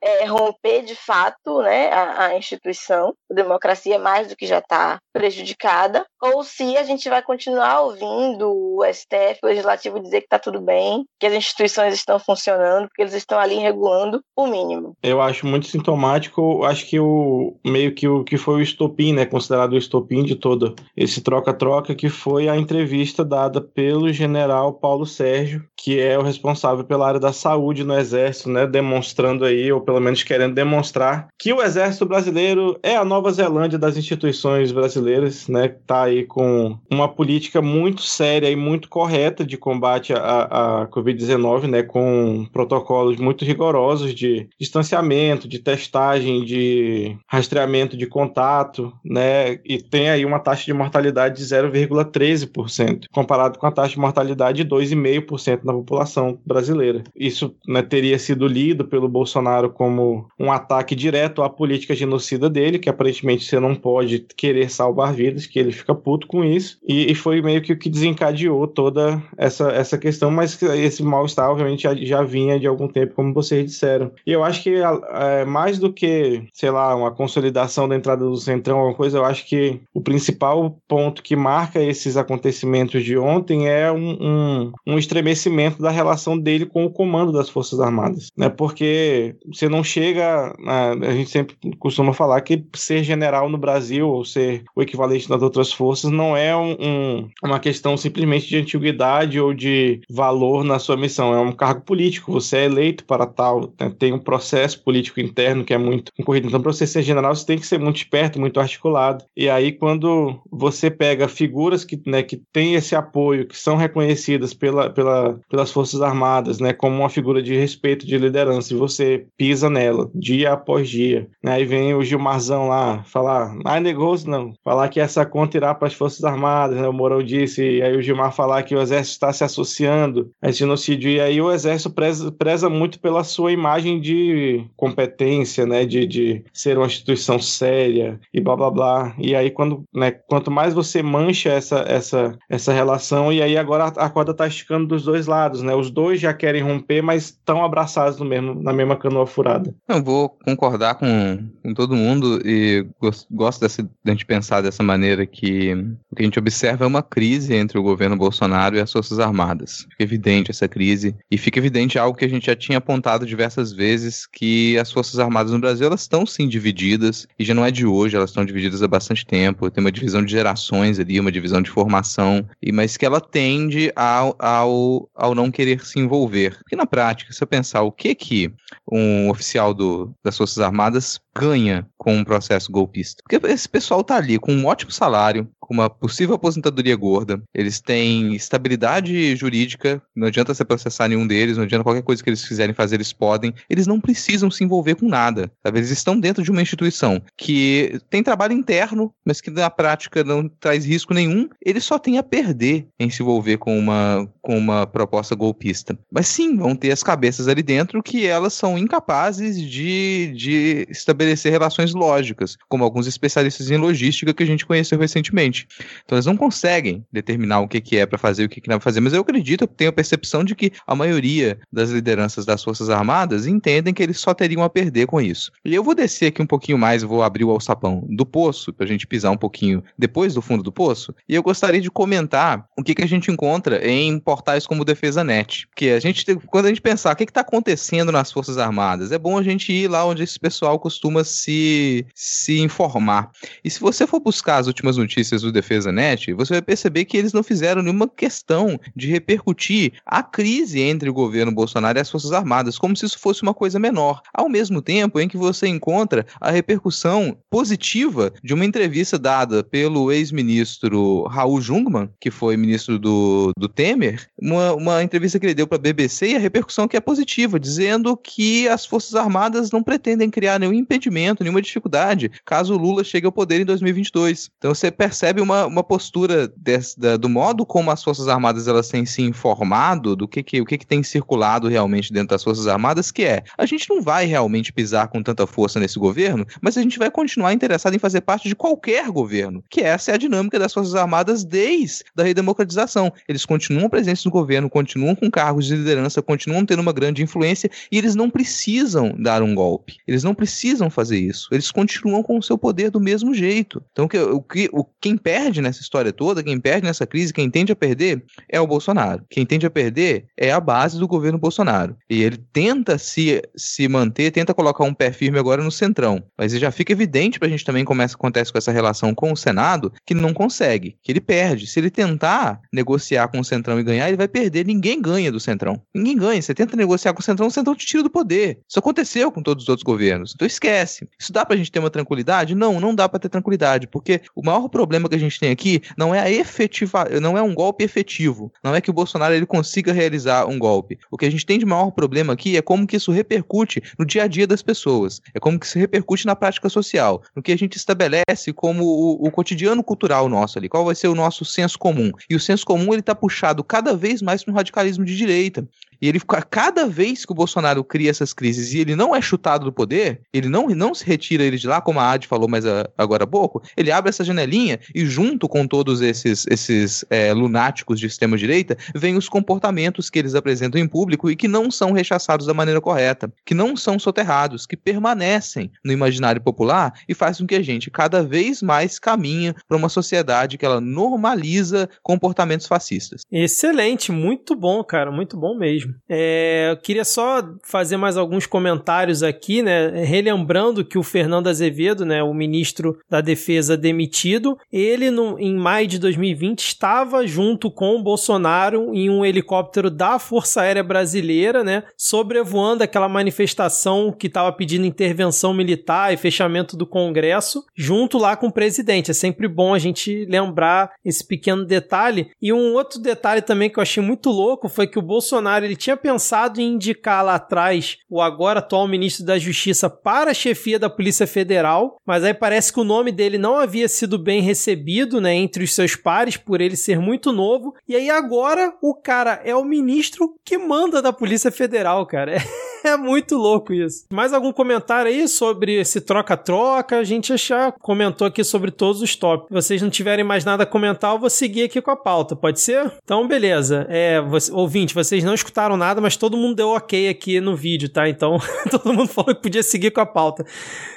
é, romper de fato né, a, a, instituição, a democracia mais do que já está prejudicada, ou se a gente vai continuar ouvindo o STF, o Legislativo, dizer que está tudo bem, que as instituições estão funcionando, porque eles estão ali regulando o mínimo. Eu acho muito sintomático, acho que o meio que o que foi o estopim, né, considerado o estopim de todo esse troca-troca, que foi a entrevista dada pelo general Paulo Sérgio, que é o responsável pela área da saúde no Exército, né, demonstrando aí, ou pelo menos querendo demonstrar, que o Exército Brasileiro é a Nova Zelândia das instituições brasileiras, né, tá aí com uma política muito séria e muito correta de combate à, à Covid-19, né, com protocolos muito rigorosos de distanciamento, de testagem, de rastreamento de contato, né, e tem aí uma taxa de mortalidade de 0,13%, comparado com a taxa de mortalidade de 2,5% na população brasileira. Isso né, teria sido lido pelo Bolsonaro como um ataque direto à política genocida dele, que aparentemente você não pode querer salvar vidas, que ele fica puto com isso, e, e foi meio que o que desencadeou toda essa, essa questão, mas esse mal-estar, obviamente, já, já, vinha de algum tempo, como vocês disseram. E eu acho que é, mais do que, sei lá, uma consolidação da entrada do Centrão, alguma coisa, eu acho que o principal ponto que marca esses acontecimentos de ontem é um, um, um estremecimento da relação dele com o comando das Forças Armadas, né? Porque você não chega, a, a gente sempre costuma falar que ser general no Brasil ou ser o equivalente nas outras forças não é um, um, uma questão simplesmente de antiguidade ou de valor na sua missão, é um cargo político, você é eleito para tal, né? tem um processo político interno que é muito concorrido. Então, para você ser general, você tem que ser muito esperto, muito articulado. E aí, quando você pega figuras que, né, que têm esse apoio, que são reconhecidas pela, pela, pelas Forças Armadas, né, como uma figura de respeito, de liderança, e você pisa nela dia após dia. Né? Aí vem o Gilmarzão lá falar, ah, negócio não, falar que essa conta irá para as Forças Armadas, né? o Mourão disse, e aí o Gilmar falar que o Exército está se associando a esse genocídio, e aí o Exército preza, preza muito pela sua imagem de competência, né, de, de ser uma instituição séria e blá blá blá. E aí quando, né, quanto mais você mancha essa, essa, essa relação, e aí agora a corda está esticando dos dois lados, né? Os dois já querem romper, mas estão abraçados no mesmo, na mesma canoa furada. Eu vou concordar com, com todo mundo e gosto dessa, de a gente pensar dessa maneira que o que a gente observa é uma crise entre o governo Bolsonaro e as Forças Armadas. Fica evidente essa crise e fica evidente algo que a gente já tinha apontado diversas vezes, que as Forças Armadas no Brasil elas estão sim divididas e já não é de hoje, elas estão divididas há bastante tempo. Tem uma divisão de gerações ali, uma divisão de formação, e mas que ela tende ao, ao, ao não querer se envolver. Porque na prática, se eu pensar o que que um oficial do, das Forças Armadas ganha com um processo golpista? Porque esse pessoal tá ali com um ótimo salário, com uma possível aposentadoria gorda, eles têm estabilidade jurídica, não adianta você processar nenhum deles, não adianta qualquer coisa que eles quiserem fazer, eles podem, eles não precisam se envolver com nada, sabe? Eles estão dentro de uma instituição que tem trabalho interno, mas que na prática não traz risco nenhum, eles só têm a perder em se envolver com uma, com uma proposta golpista. Mas sim, vão ter as cabeças ali dentro que elas são incapazes de, de estabelecer relações lógicas, como alguns especialistas em logística que a gente conheceu recentemente. Então eles não conseguem determinar o que, que é para fazer e o que, que não é para fazer, mas eu acredito, eu tenho a percepção de que a maioria das lideranças das Forças Armadas entendem que eles só teriam a perder com isso. E eu vou descer aqui um pouquinho mais, vou abrir o alçapão do poço, para a gente pisar um pouquinho depois do fundo do poço, e eu gostaria de comentar o que, que a gente encontra em portais como Defesa Net. Que a gente, quando a gente pensar o que está acontecendo nas Forças Armadas, é bom a gente ir lá onde esse pessoal costuma se, se informar. E se você for buscar as últimas notícias do Defesa Net, você vai perceber que eles não fizeram nenhuma questão de repercutir a crise entre o governo Bolsonaro e as Forças Armadas, como se isso fosse uma coisa menor. Ao mesmo tempo em que você encontra a repercussão positiva de uma entrevista dada pelo ex-ministro Raul Jungmann, que foi ministro do, do Temer, uma, uma entrevista que ele deu para a BBC e a repercussão que é positiva, dizendo que as Forças Armadas não pretendem criar nenhum impedimento, nenhuma dificuldade, caso o Lula chegue ao poder em 2022. Então você percebe uma, uma postura desse, da, do modo como as Forças Armadas elas têm se informado do que, que o que, que tem circulado realmente dentro das Forças Armadas, que é a gente não vai realmente pisar com tanta força nesse governo, mas a gente vai continuar interessado em fazer parte de qualquer governo, que essa é a dinâmica das Forças Armadas desde a redemocratização. Eles continuam presentes no governo, continuam com cargos de liderança, continuam tendo uma grande influência e eles não precisam dar um golpe. Eles não precisam fazer isso. Eles continuam com o seu poder do mesmo jeito. Então, o que, o, quem perde nessa história toda, quem perde nessa crise, quem tende a perder é o Bolsonaro. Quem tende a perder é a base do governo Bolsonaro. E ele tenta se, se manter, tenta colocar um pé firme agora no centrão. Mas já fica evidente pra gente também como acontece com essa relação com o Senado, que não consegue, que ele perde. Se ele tentar negociar com o Centrão e ganhar, ele vai perder. Ninguém ganha do Centrão. Ninguém ganha. Você tenta negociar com o Centrão, o Centrão te tira do poder. Isso aconteceu com todos os outros governos. Então esquece. Isso dá pra gente ter uma tranquilidade? Não, não dá pra ter tranquilidade, porque o maior problema que a gente tem aqui não é a efetiva, não é um golpe efetivo. Não é que o Bolsonaro ele consiga realizar um golpe. O que a gente tem de maior problema aqui é como que isso repercute no dia a dia das pessoas. É como que isso repercute na prática social, no que a gente estabelece como o, o cotidiano cultural nosso ali. Qual vai ser o nosso senso comum? E o senso comum ele está puxado cada vez mais para um radicalismo de direita. E ele cada vez que o Bolsonaro cria essas crises e ele não é chutado do poder, ele não, não se retira ele de lá, como a Ad falou mais a, agora há pouco, ele abre essa janelinha e junto com todos esses, esses é, lunáticos de extrema-direita, vem os comportamentos que eles apresentam em público e que não são rechaçados da maneira correta, que não são soterrados, que permanecem no imaginário popular e faz com que a gente cada vez mais caminhe para uma sociedade que ela normaliza comportamentos fascistas. Excelente, muito bom, cara, muito bom mesmo. É, eu queria só fazer mais alguns comentários aqui, né? Relembrando que o Fernando Azevedo, né, o ministro da Defesa demitido, ele no, em maio de 2020 estava junto com o Bolsonaro em um helicóptero da Força Aérea Brasileira, né, sobrevoando aquela manifestação que estava pedindo intervenção militar e fechamento do Congresso, junto lá com o presidente. É sempre bom a gente lembrar esse pequeno detalhe. E um outro detalhe também que eu achei muito louco foi que o Bolsonaro ele tinha pensado em indicar lá atrás o agora atual ministro da Justiça para a chefia da Polícia Federal, mas aí parece que o nome dele não havia sido bem recebido, né, entre os seus pares por ele ser muito novo. E aí agora o cara é o ministro que manda da Polícia Federal, cara. É, é muito louco isso. Mais algum comentário aí sobre esse troca-troca? A gente já comentou aqui sobre todos os tópicos. Se vocês não tiverem mais nada a comentar, eu vou seguir aqui com a pauta, pode ser? Então, beleza. É, você, ouvinte, vocês não escutaram nada, mas todo mundo deu ok aqui no vídeo, tá? Então, todo mundo falou que podia seguir com a pauta.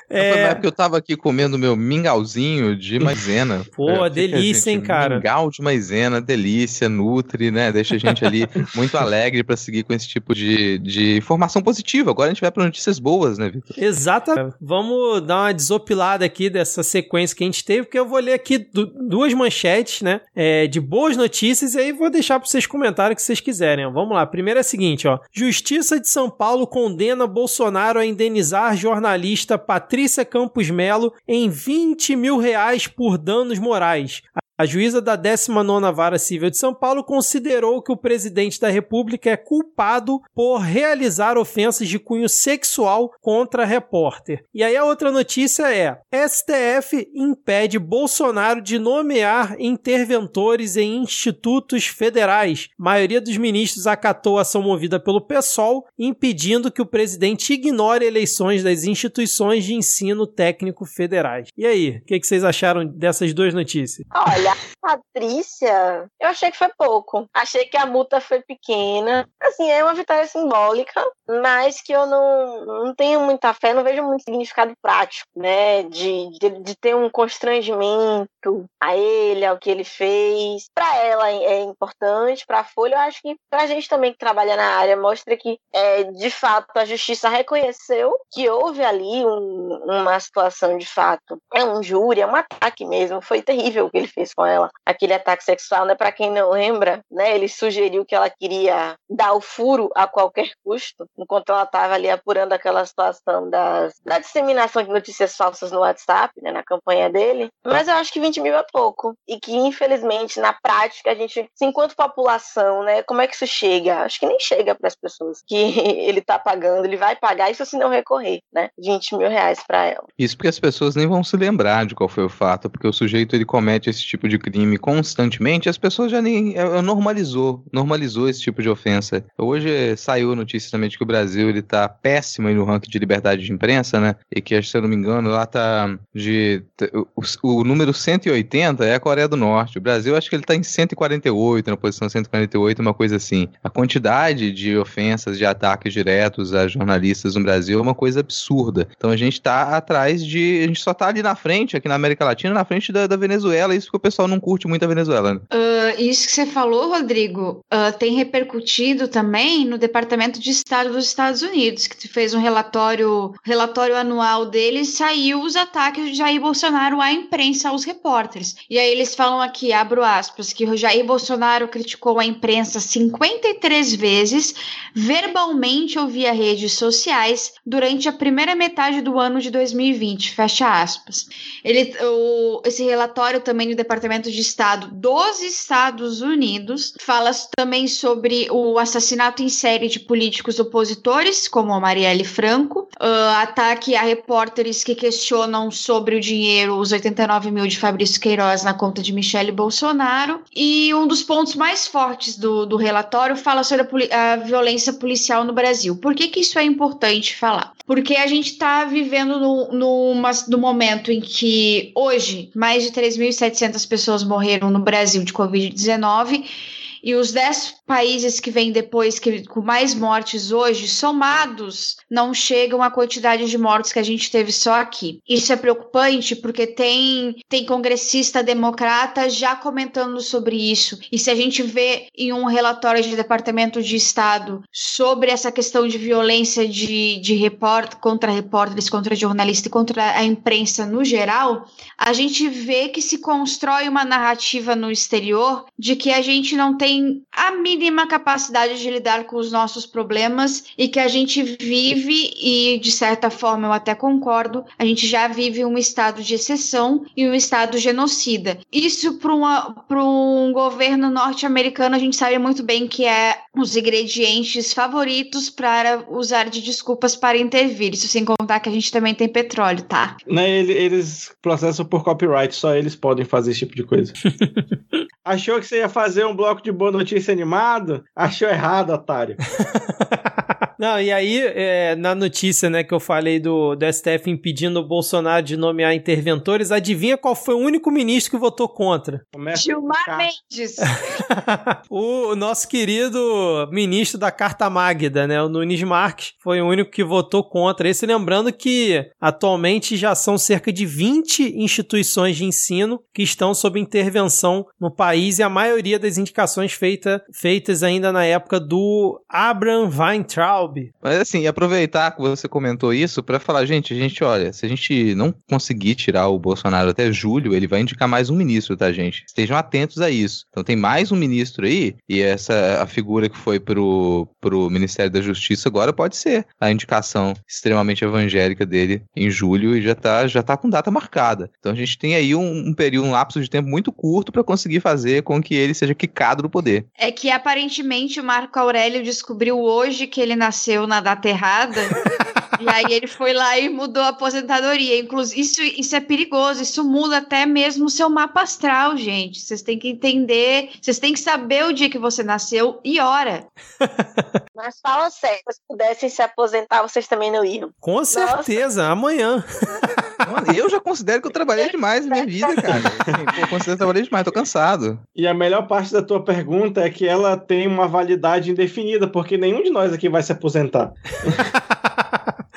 É... Na época eu tava aqui comendo meu mingauzinho de maisena. Pô, é, delícia, hein, cara? Mingau de maisena, delícia, nutre, né? Deixa a gente ali muito alegre para seguir com esse tipo de, de informação positiva. Agora a gente vai para notícias boas, né, Vitor? Exatamente. Vamos dar uma desopilada aqui dessa sequência que a gente teve, porque eu vou ler aqui duas manchetes, né? É, de boas notícias e aí vou deixar para vocês comentarem o que vocês quiserem. Ó. Vamos lá. Primeiro é a seguinte, ó. Justiça de São Paulo condena Bolsonaro a indenizar jornalista Patrícia Patrícia Campos Melo em 20 mil reais por danos morais. A juíza da 19ª Vara Civil de São Paulo considerou que o presidente da República é culpado por realizar ofensas de cunho sexual contra repórter. E aí a outra notícia é: STF impede Bolsonaro de nomear interventores em institutos federais. A maioria dos ministros acatou a ação movida pelo PSOL, impedindo que o presidente ignore eleições das instituições de ensino técnico federais. E aí, o que, que vocês acharam dessas duas notícias? Olha, a Patrícia, eu achei que foi pouco. Achei que a multa foi pequena. Assim, é uma vitória simbólica, mas que eu não, não tenho muita fé, não vejo muito significado prático, né? De, de, de ter um constrangimento a ele, ao que ele fez. Para ela é importante, para Folha, eu acho que para a gente também que trabalha na área, mostra que, é, de fato, a justiça reconheceu que houve ali um, uma situação de fato. É um júri, é um ataque mesmo. Foi terrível o que ele fez com ela. Aquele ataque sexual, né? Para quem não lembra, né? Ele sugeriu que ela queria dar o furo a qualquer custo, enquanto ela estava ali apurando aquela situação das, da disseminação de notícias falsas no WhatsApp, né? Na campanha dele. Mas eu acho que 20 mil é pouco. E que, infelizmente, na prática, a gente, enquanto população, né? Como é que isso chega? Acho que nem chega para as pessoas que ele tá pagando. Ele vai pagar isso se não recorrer, né? 20 mil reais para ela. Isso porque as pessoas nem vão se lembrar de qual foi o fato, porque o sujeito ele comete esse tipo de crime constantemente, as pessoas já nem é, é, normalizou, normalizou esse tipo de ofensa. Hoje saiu a notícia também de que o Brasil ele tá péssimo no ranking de liberdade de imprensa, né? E que, se eu não me engano, lá tá de o, o número 180 é a Coreia do Norte. O Brasil acho que ele tá em 148, na posição 148, uma coisa assim. A quantidade de ofensas, de ataques diretos a jornalistas no Brasil é uma coisa absurda. Então a gente tá atrás de, a gente só tá ali na frente, aqui na América Latina, na frente da, da Venezuela, isso que o pessoal não curte muito a Venezuela. Né? Uh, isso que você falou, Rodrigo, uh, tem repercutido também no Departamento de Estado dos Estados Unidos, que fez um relatório, relatório anual deles, saiu os ataques de Jair Bolsonaro à imprensa, aos repórteres. E aí eles falam aqui, abro aspas, que Jair Bolsonaro criticou a imprensa 53 vezes, verbalmente ou via redes sociais, durante a primeira metade do ano de 2020, fecha aspas. Ele, o, esse relatório também do Departamento de Estado dos Estados Unidos fala também sobre o assassinato em série de políticos opositores, como a Marielle Franco, uh, ataque a repórteres que questionam sobre o dinheiro, os 89 mil de Fabrício Queiroz na conta de Michele Bolsonaro. E um dos pontos mais fortes do, do relatório fala sobre a, a violência policial no Brasil. Por que, que isso é importante falar? Porque a gente está vivendo no, no momento em que hoje mais de 3.700 pessoas morreram no Brasil de Covid-19 e os 10 países que vêm depois, que com mais mortes hoje, somados, não chegam à quantidade de mortes que a gente teve só aqui. Isso é preocupante porque tem, tem congressista democrata já comentando sobre isso. E se a gente vê em um relatório de Departamento de Estado sobre essa questão de violência de, de repórter, contra repórteres, contra jornalistas e contra a imprensa no geral, a gente vê que se constrói uma narrativa no exterior de que a gente não tem a mínima capacidade de lidar com os nossos problemas e que a gente vive, e de certa forma eu até concordo, a gente já vive um estado de exceção e um estado genocida. Isso para um governo norte-americano, a gente sabe muito bem que é os ingredientes favoritos para usar de desculpas para intervir. Isso sem contar que a gente também tem petróleo, tá? Né, eles processam por copyright, só eles podem fazer esse tipo de coisa. Achou que você ia fazer um bloco de boa notícia animado? Achou errado, otário. Não, e aí, é, na notícia né, que eu falei do, do STF impedindo o Bolsonaro de nomear interventores, adivinha qual foi o único ministro que votou contra? Começa Gilmar Mendes. o, o, nosso querido ministro da Carta Magda, né, o Nunes Marques, foi o único que votou contra. Esse lembrando que atualmente já são cerca de 20 instituições de ensino que estão sob intervenção no país e a maioria das indicações feita, feitas ainda na época do Abraham Weintraub, Albi. Mas assim, aproveitar que você comentou isso pra falar, gente, a gente, olha, se a gente não conseguir tirar o Bolsonaro até julho, ele vai indicar mais um ministro, tá, gente? Estejam atentos a isso. Então tem mais um ministro aí, e essa a figura que foi pro, pro Ministério da Justiça agora pode ser a indicação extremamente evangélica dele em julho e já tá, já tá com data marcada. Então a gente tem aí um, um período, um lapso de tempo muito curto pra conseguir fazer com que ele seja quicado do poder. É que aparentemente o Marco Aurélio descobriu hoje que ele nasceu na data errada. e aí ele foi lá e mudou a aposentadoria. Inclusive, isso, isso é perigoso, isso muda até mesmo o seu mapa astral, gente. Vocês têm que entender, vocês têm que saber o dia que você nasceu e hora. Mas fala sério, se pudessem se aposentar, vocês também não iam. Com certeza, amanhã. Mano, eu já considero que eu trabalhei demais na minha vida, cara. Assim, pô, eu considero que eu trabalhei demais, tô cansado. E a melhor parte da tua pergunta é que ela tem uma validade indefinida, porque nenhum de nós aqui vai se aposentar.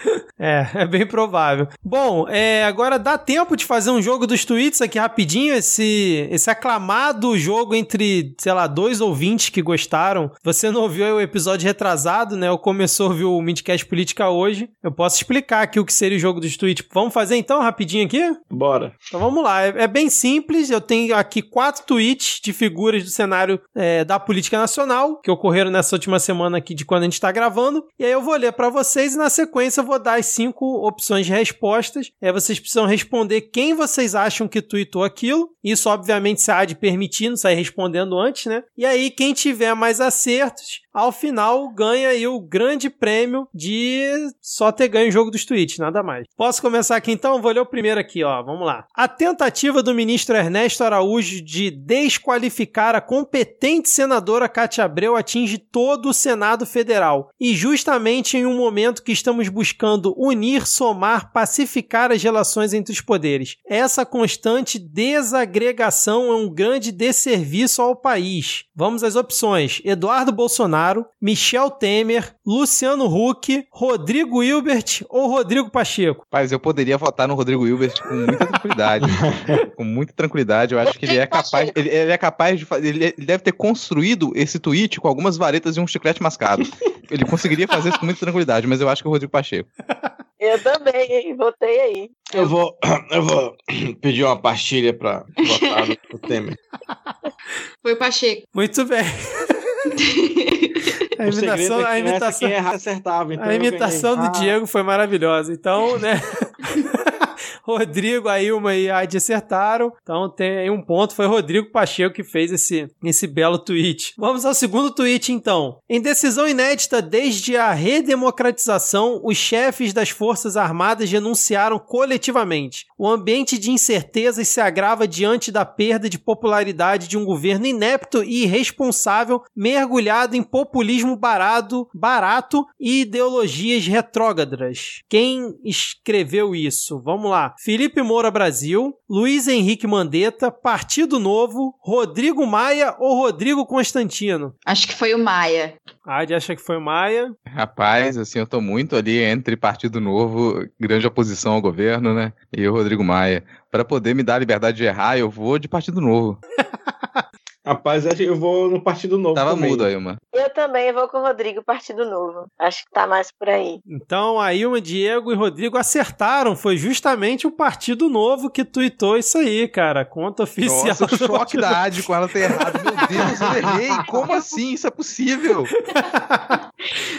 É, é bem provável. Bom, é, agora dá tempo de fazer um jogo dos tweets aqui rapidinho, esse, esse aclamado jogo entre, sei lá, dois ouvintes que gostaram. Você não ouviu o episódio retrasado, né? Ou começou a ouvir o Midcast Política hoje. Eu posso explicar aqui o que seria o jogo dos tweets. Vamos fazer então rapidinho aqui? Bora. Então vamos lá, é, é bem simples. Eu tenho aqui quatro tweets de figuras do cenário é, da política nacional que ocorreram nessa última semana aqui de quando a gente está gravando. E aí eu vou ler para vocês e na sequência eu vou dar as cinco opções de respostas. É, vocês precisam responder quem vocês acham que tweetou aquilo. Isso, obviamente, se a AD permitir, não sair respondendo antes, né? E aí, quem tiver mais acertos, ao final ganha aí o grande prêmio de só ter ganho o jogo dos tweets, nada mais. Posso começar aqui então? Vou ler o primeiro aqui, ó. Vamos lá. A tentativa do ministro Ernesto Araújo de desqualificar a competente senadora Cátia Abreu atinge todo o Senado Federal. E justamente em um momento que estamos buscando unir, somar, pacificar as relações entre os poderes. Essa constante desagregação é um grande desserviço ao país. Vamos às opções: Eduardo Bolsonaro, Michel Temer, Luciano Huck, Rodrigo Hilbert ou Rodrigo Pacheco. Mas eu poderia votar no Rodrigo Hilbert com muita tranquilidade. com muita tranquilidade. Eu acho que ele é capaz. Ele, ele é capaz de fazer. Ele, ele deve ter construído esse tweet com algumas varetas e um chiclete mascado. Ele conseguiria fazer isso com muita tranquilidade, mas eu acho que é o Rodrigo Pacheco. Eu também, hein? Votei aí. Eu vou, eu vou pedir uma pastilha pra votar no no Temer. Foi o Pacheco. Muito bem. A imitação, é que a imitação, quem errar acertava. Então a imitação do Ah, Diego foi maravilhosa. Então, né? Rodrigo, a Ilma e a Adi acertaram. Então tem aí um ponto. Foi Rodrigo Pacheco que fez esse, esse belo tweet. Vamos ao segundo tweet, então. Em decisão inédita desde a redemocratização, os chefes das Forças Armadas denunciaram coletivamente. O ambiente de incertezas se agrava diante da perda de popularidade de um governo inepto e irresponsável, mergulhado em populismo barato, barato e ideologias retrógradas. Quem escreveu isso? Vamos lá. Felipe Moura Brasil, Luiz Henrique Mandetta, Partido Novo, Rodrigo Maia ou Rodrigo Constantino? Acho que foi o Maia. A Adi acha que foi o Maia. Rapaz, assim, eu tô muito ali entre Partido Novo, grande oposição ao governo, né? E o Rodrigo Maia. Pra poder me dar a liberdade de errar, eu vou de Partido Novo. Rapaz, eu vou no Partido Novo. Tava também. mudo aí, uma. Eu também vou com o Rodrigo, Partido Novo. Acho que tá mais por aí. Então, a Ilma, Diego e Rodrigo acertaram. Foi justamente o Partido Novo que tuitou isso aí, cara. Conta oficial. Nossa, o do choque da Adi com ela ter errado. Meu Deus, eu errei. Como assim? Isso é possível?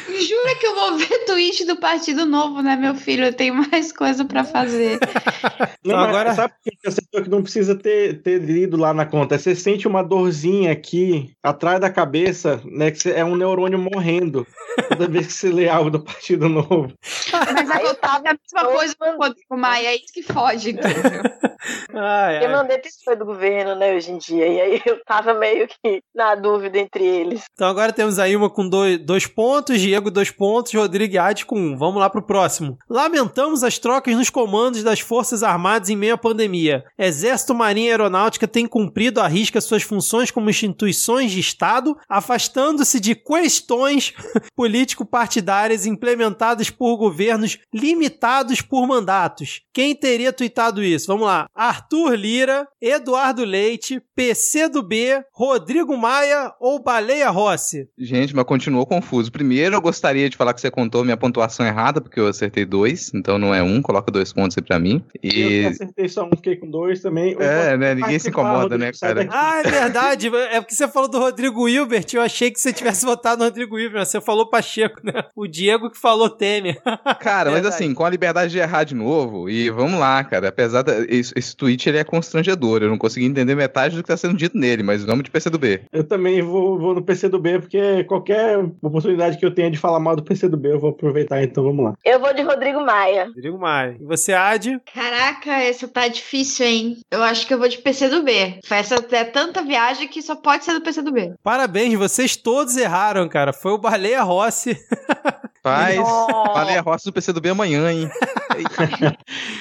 Jura que eu vou ver tweet do Partido Novo, né, meu filho? Eu tenho mais coisa pra fazer. Não, Então, mas agora- sabe por que você acertou que não precisa ter, ter lido lá na conta? Você sente uma dorzinha aqui, atrás da cabeça, né? Que você- é um neurônio morrendo toda vez que você lê algo do Partido Novo. Mas Aí eu tava é a mesma coisa com o Maia, é isso que foge, entendeu? Ai, ai. Mandetta foi do governo, né, hoje em dia. E aí eu tava meio que na dúvida entre eles. Então agora temos a Ilma com dois, dois pontos, Diego dois pontos, Rodrigo Adi com um. Vamos lá pro próximo. Lamentamos as trocas nos comandos das Forças Armadas em meio à pandemia. Exército, Marinha e Aeronáutica têm cumprido à risca suas funções como instituições de Estado, afastando-se de questões político-partidárias implementadas por governos limitados por mandatos. Quem teria tuitado isso? Vamos lá. Arthur Lira, Eduardo Leite, PC do B, Rodrigo Maia ou Baleia Rossi? Gente, mas continuou confuso. Primeiro, eu gostaria de falar que você contou minha pontuação errada, porque eu acertei dois, então não é um, coloca dois pontos aí pra mim. Eu E. acertei só um, fiquei com dois também. Eu É, né? Ninguém se incomoda, né, cara? Ah, é verdade. É porque você falou do Rodrigo Hilbert. Eu achei que você tivesse votado no Rodrigo Hilbert. Você falou Pacheco, né? O Diego que falou Temer. Cara, mas Verdade. assim, com a liberdade de errar de novo, e vamos lá, cara. Apesar da. Esse, esse tweet ele é constrangedor. Eu não consegui entender metade do que tá sendo dito nele, mas vamos de PCdoB. Eu também vou, vou no PCdoB, porque qualquer oportunidade que eu tenha de falar mal do PCdoB, eu vou aproveitar, então vamos lá. Eu vou de Rodrigo Maia. Rodrigo Maia. E você, Adi? Caraca, essa tá difícil, hein? Eu acho que eu vou de PC do B. Essa é tanta viagem que só pode ser do PC do B. Parabéns, vocês todos erraram, cara. Foi o Baleia Rossi. Paz, falei a roça do PCdoB amanhã, hein?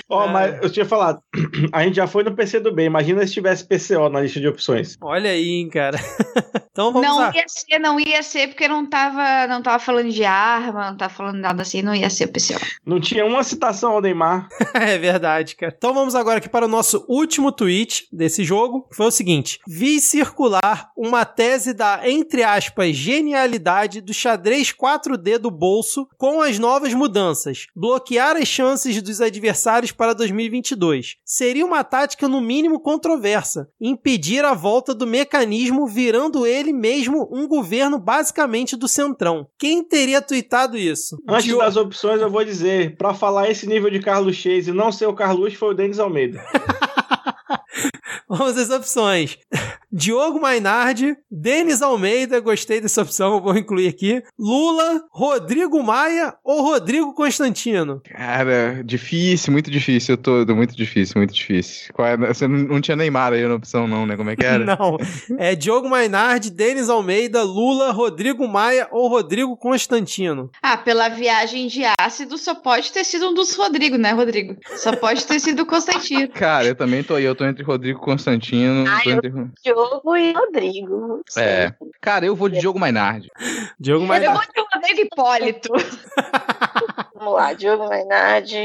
Ó, É. mas eu tinha falado, a gente já foi no PCdoB, imagina se tivesse PCO na lista de opções. Olha aí, hein, cara. então vamos não lá. ia ser, não ia ser, porque não tava, não tava falando de arma, não tava falando nada assim, não ia ser o PCO. Não tinha uma citação ao Neymar. É verdade, cara. Então vamos agora aqui para o nosso último tweet desse jogo. que Foi o seguinte: vi circular uma tese da, entre aspas, genialidade do xadrez 4D do bolso com as novas mudanças. Bloquear as chances dos adversários para 2022. Seria uma tática, no mínimo, controversa. Impedir a volta do mecanismo, virando ele mesmo um governo basicamente do centrão. Quem teria tweetado isso? Antes Diogo- das opções, eu vou dizer, pra falar esse nível de Carlos Chase e não ser o Carlos, foi o Denis Almeida. Vamos às opções. Diogo Mainardi, Denis Almeida, gostei dessa opção, eu vou incluir aqui. Lula, Rodrigo Maia ou Rodrigo Constantino? Cara, difícil, muito difícil. Eu tô muito difícil, muito difícil. Qual é- Você não não tinha Neymar aí na opção, não, né? Como é que era? Não. É Diogo Mainardi, Denis Almeida, Lula, Rodrigo Maia ou Rodrigo Constantino? Ah, pela viagem de ácido, só pode ter sido um dos Rodrigo, né, Rodrigo? Só pode ter sido o Constantino. Cara, eu também tô aí. Eu tô entre Rodrigo e Constantino. Tô eu- entre... Diogo e Rodrigo. não sei. É. Cara, eu vou de Diogo Mainardi. Diogo Eu Mainardi. vou de Rodrigo Hipólito. Vamos lá, Diogo Mainardi.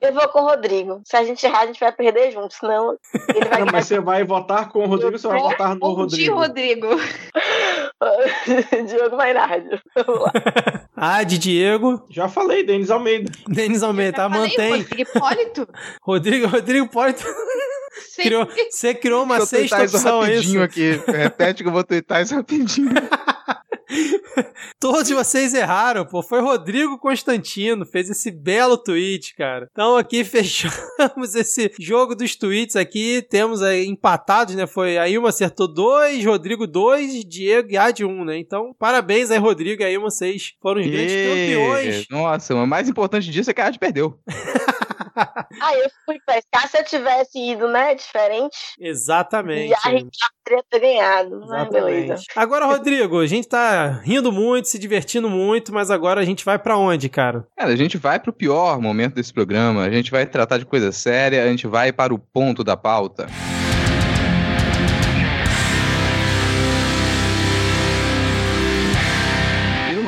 Eu vou com o Rodrigo. Se a gente errar, a gente vai perder junto, senão ele vai Não, mas você vai votar com o Rodrigo ou você vai votar no ou de Rodrigo? Rodrigo. Diogo Mainardi. Vamos lá. Adi, Diego, Já falei, Denis Almeida. Denis Almeida, tá? Mantém. Rodrigo Hipólito. Rodrigo, Rodrigo pode. Sim. Criou, você criou uma sexta opção, é isso? rapidinho aqui. Repete que eu vou twittar isso rapidinho. Todos vocês erraram, pô. Foi Rodrigo Constantino, fez esse belo tweet, cara. Então aqui fechamos esse jogo dos tweets aqui. Temos aí empatados, né? Foi a Ilma acertou dois, Rodrigo dois, Diego e Ad um, né? Então, parabéns aí, Rodrigo e a Ilma. Vocês foram os grandes campeões. Nossa, o mais importante disso é que a Arte perdeu. Ah, eu fui pescar. Se eu tivesse ido, né? Diferente. Exatamente. E a gente já teria ter ganhado. Né? Beleza. Agora, Rodrigo, a gente tá rindo muito, se divertindo muito, mas agora a gente vai pra onde, cara? Cara, a gente vai pro pior momento desse programa. A gente vai tratar de coisa séria. A gente vai para o ponto da pauta. E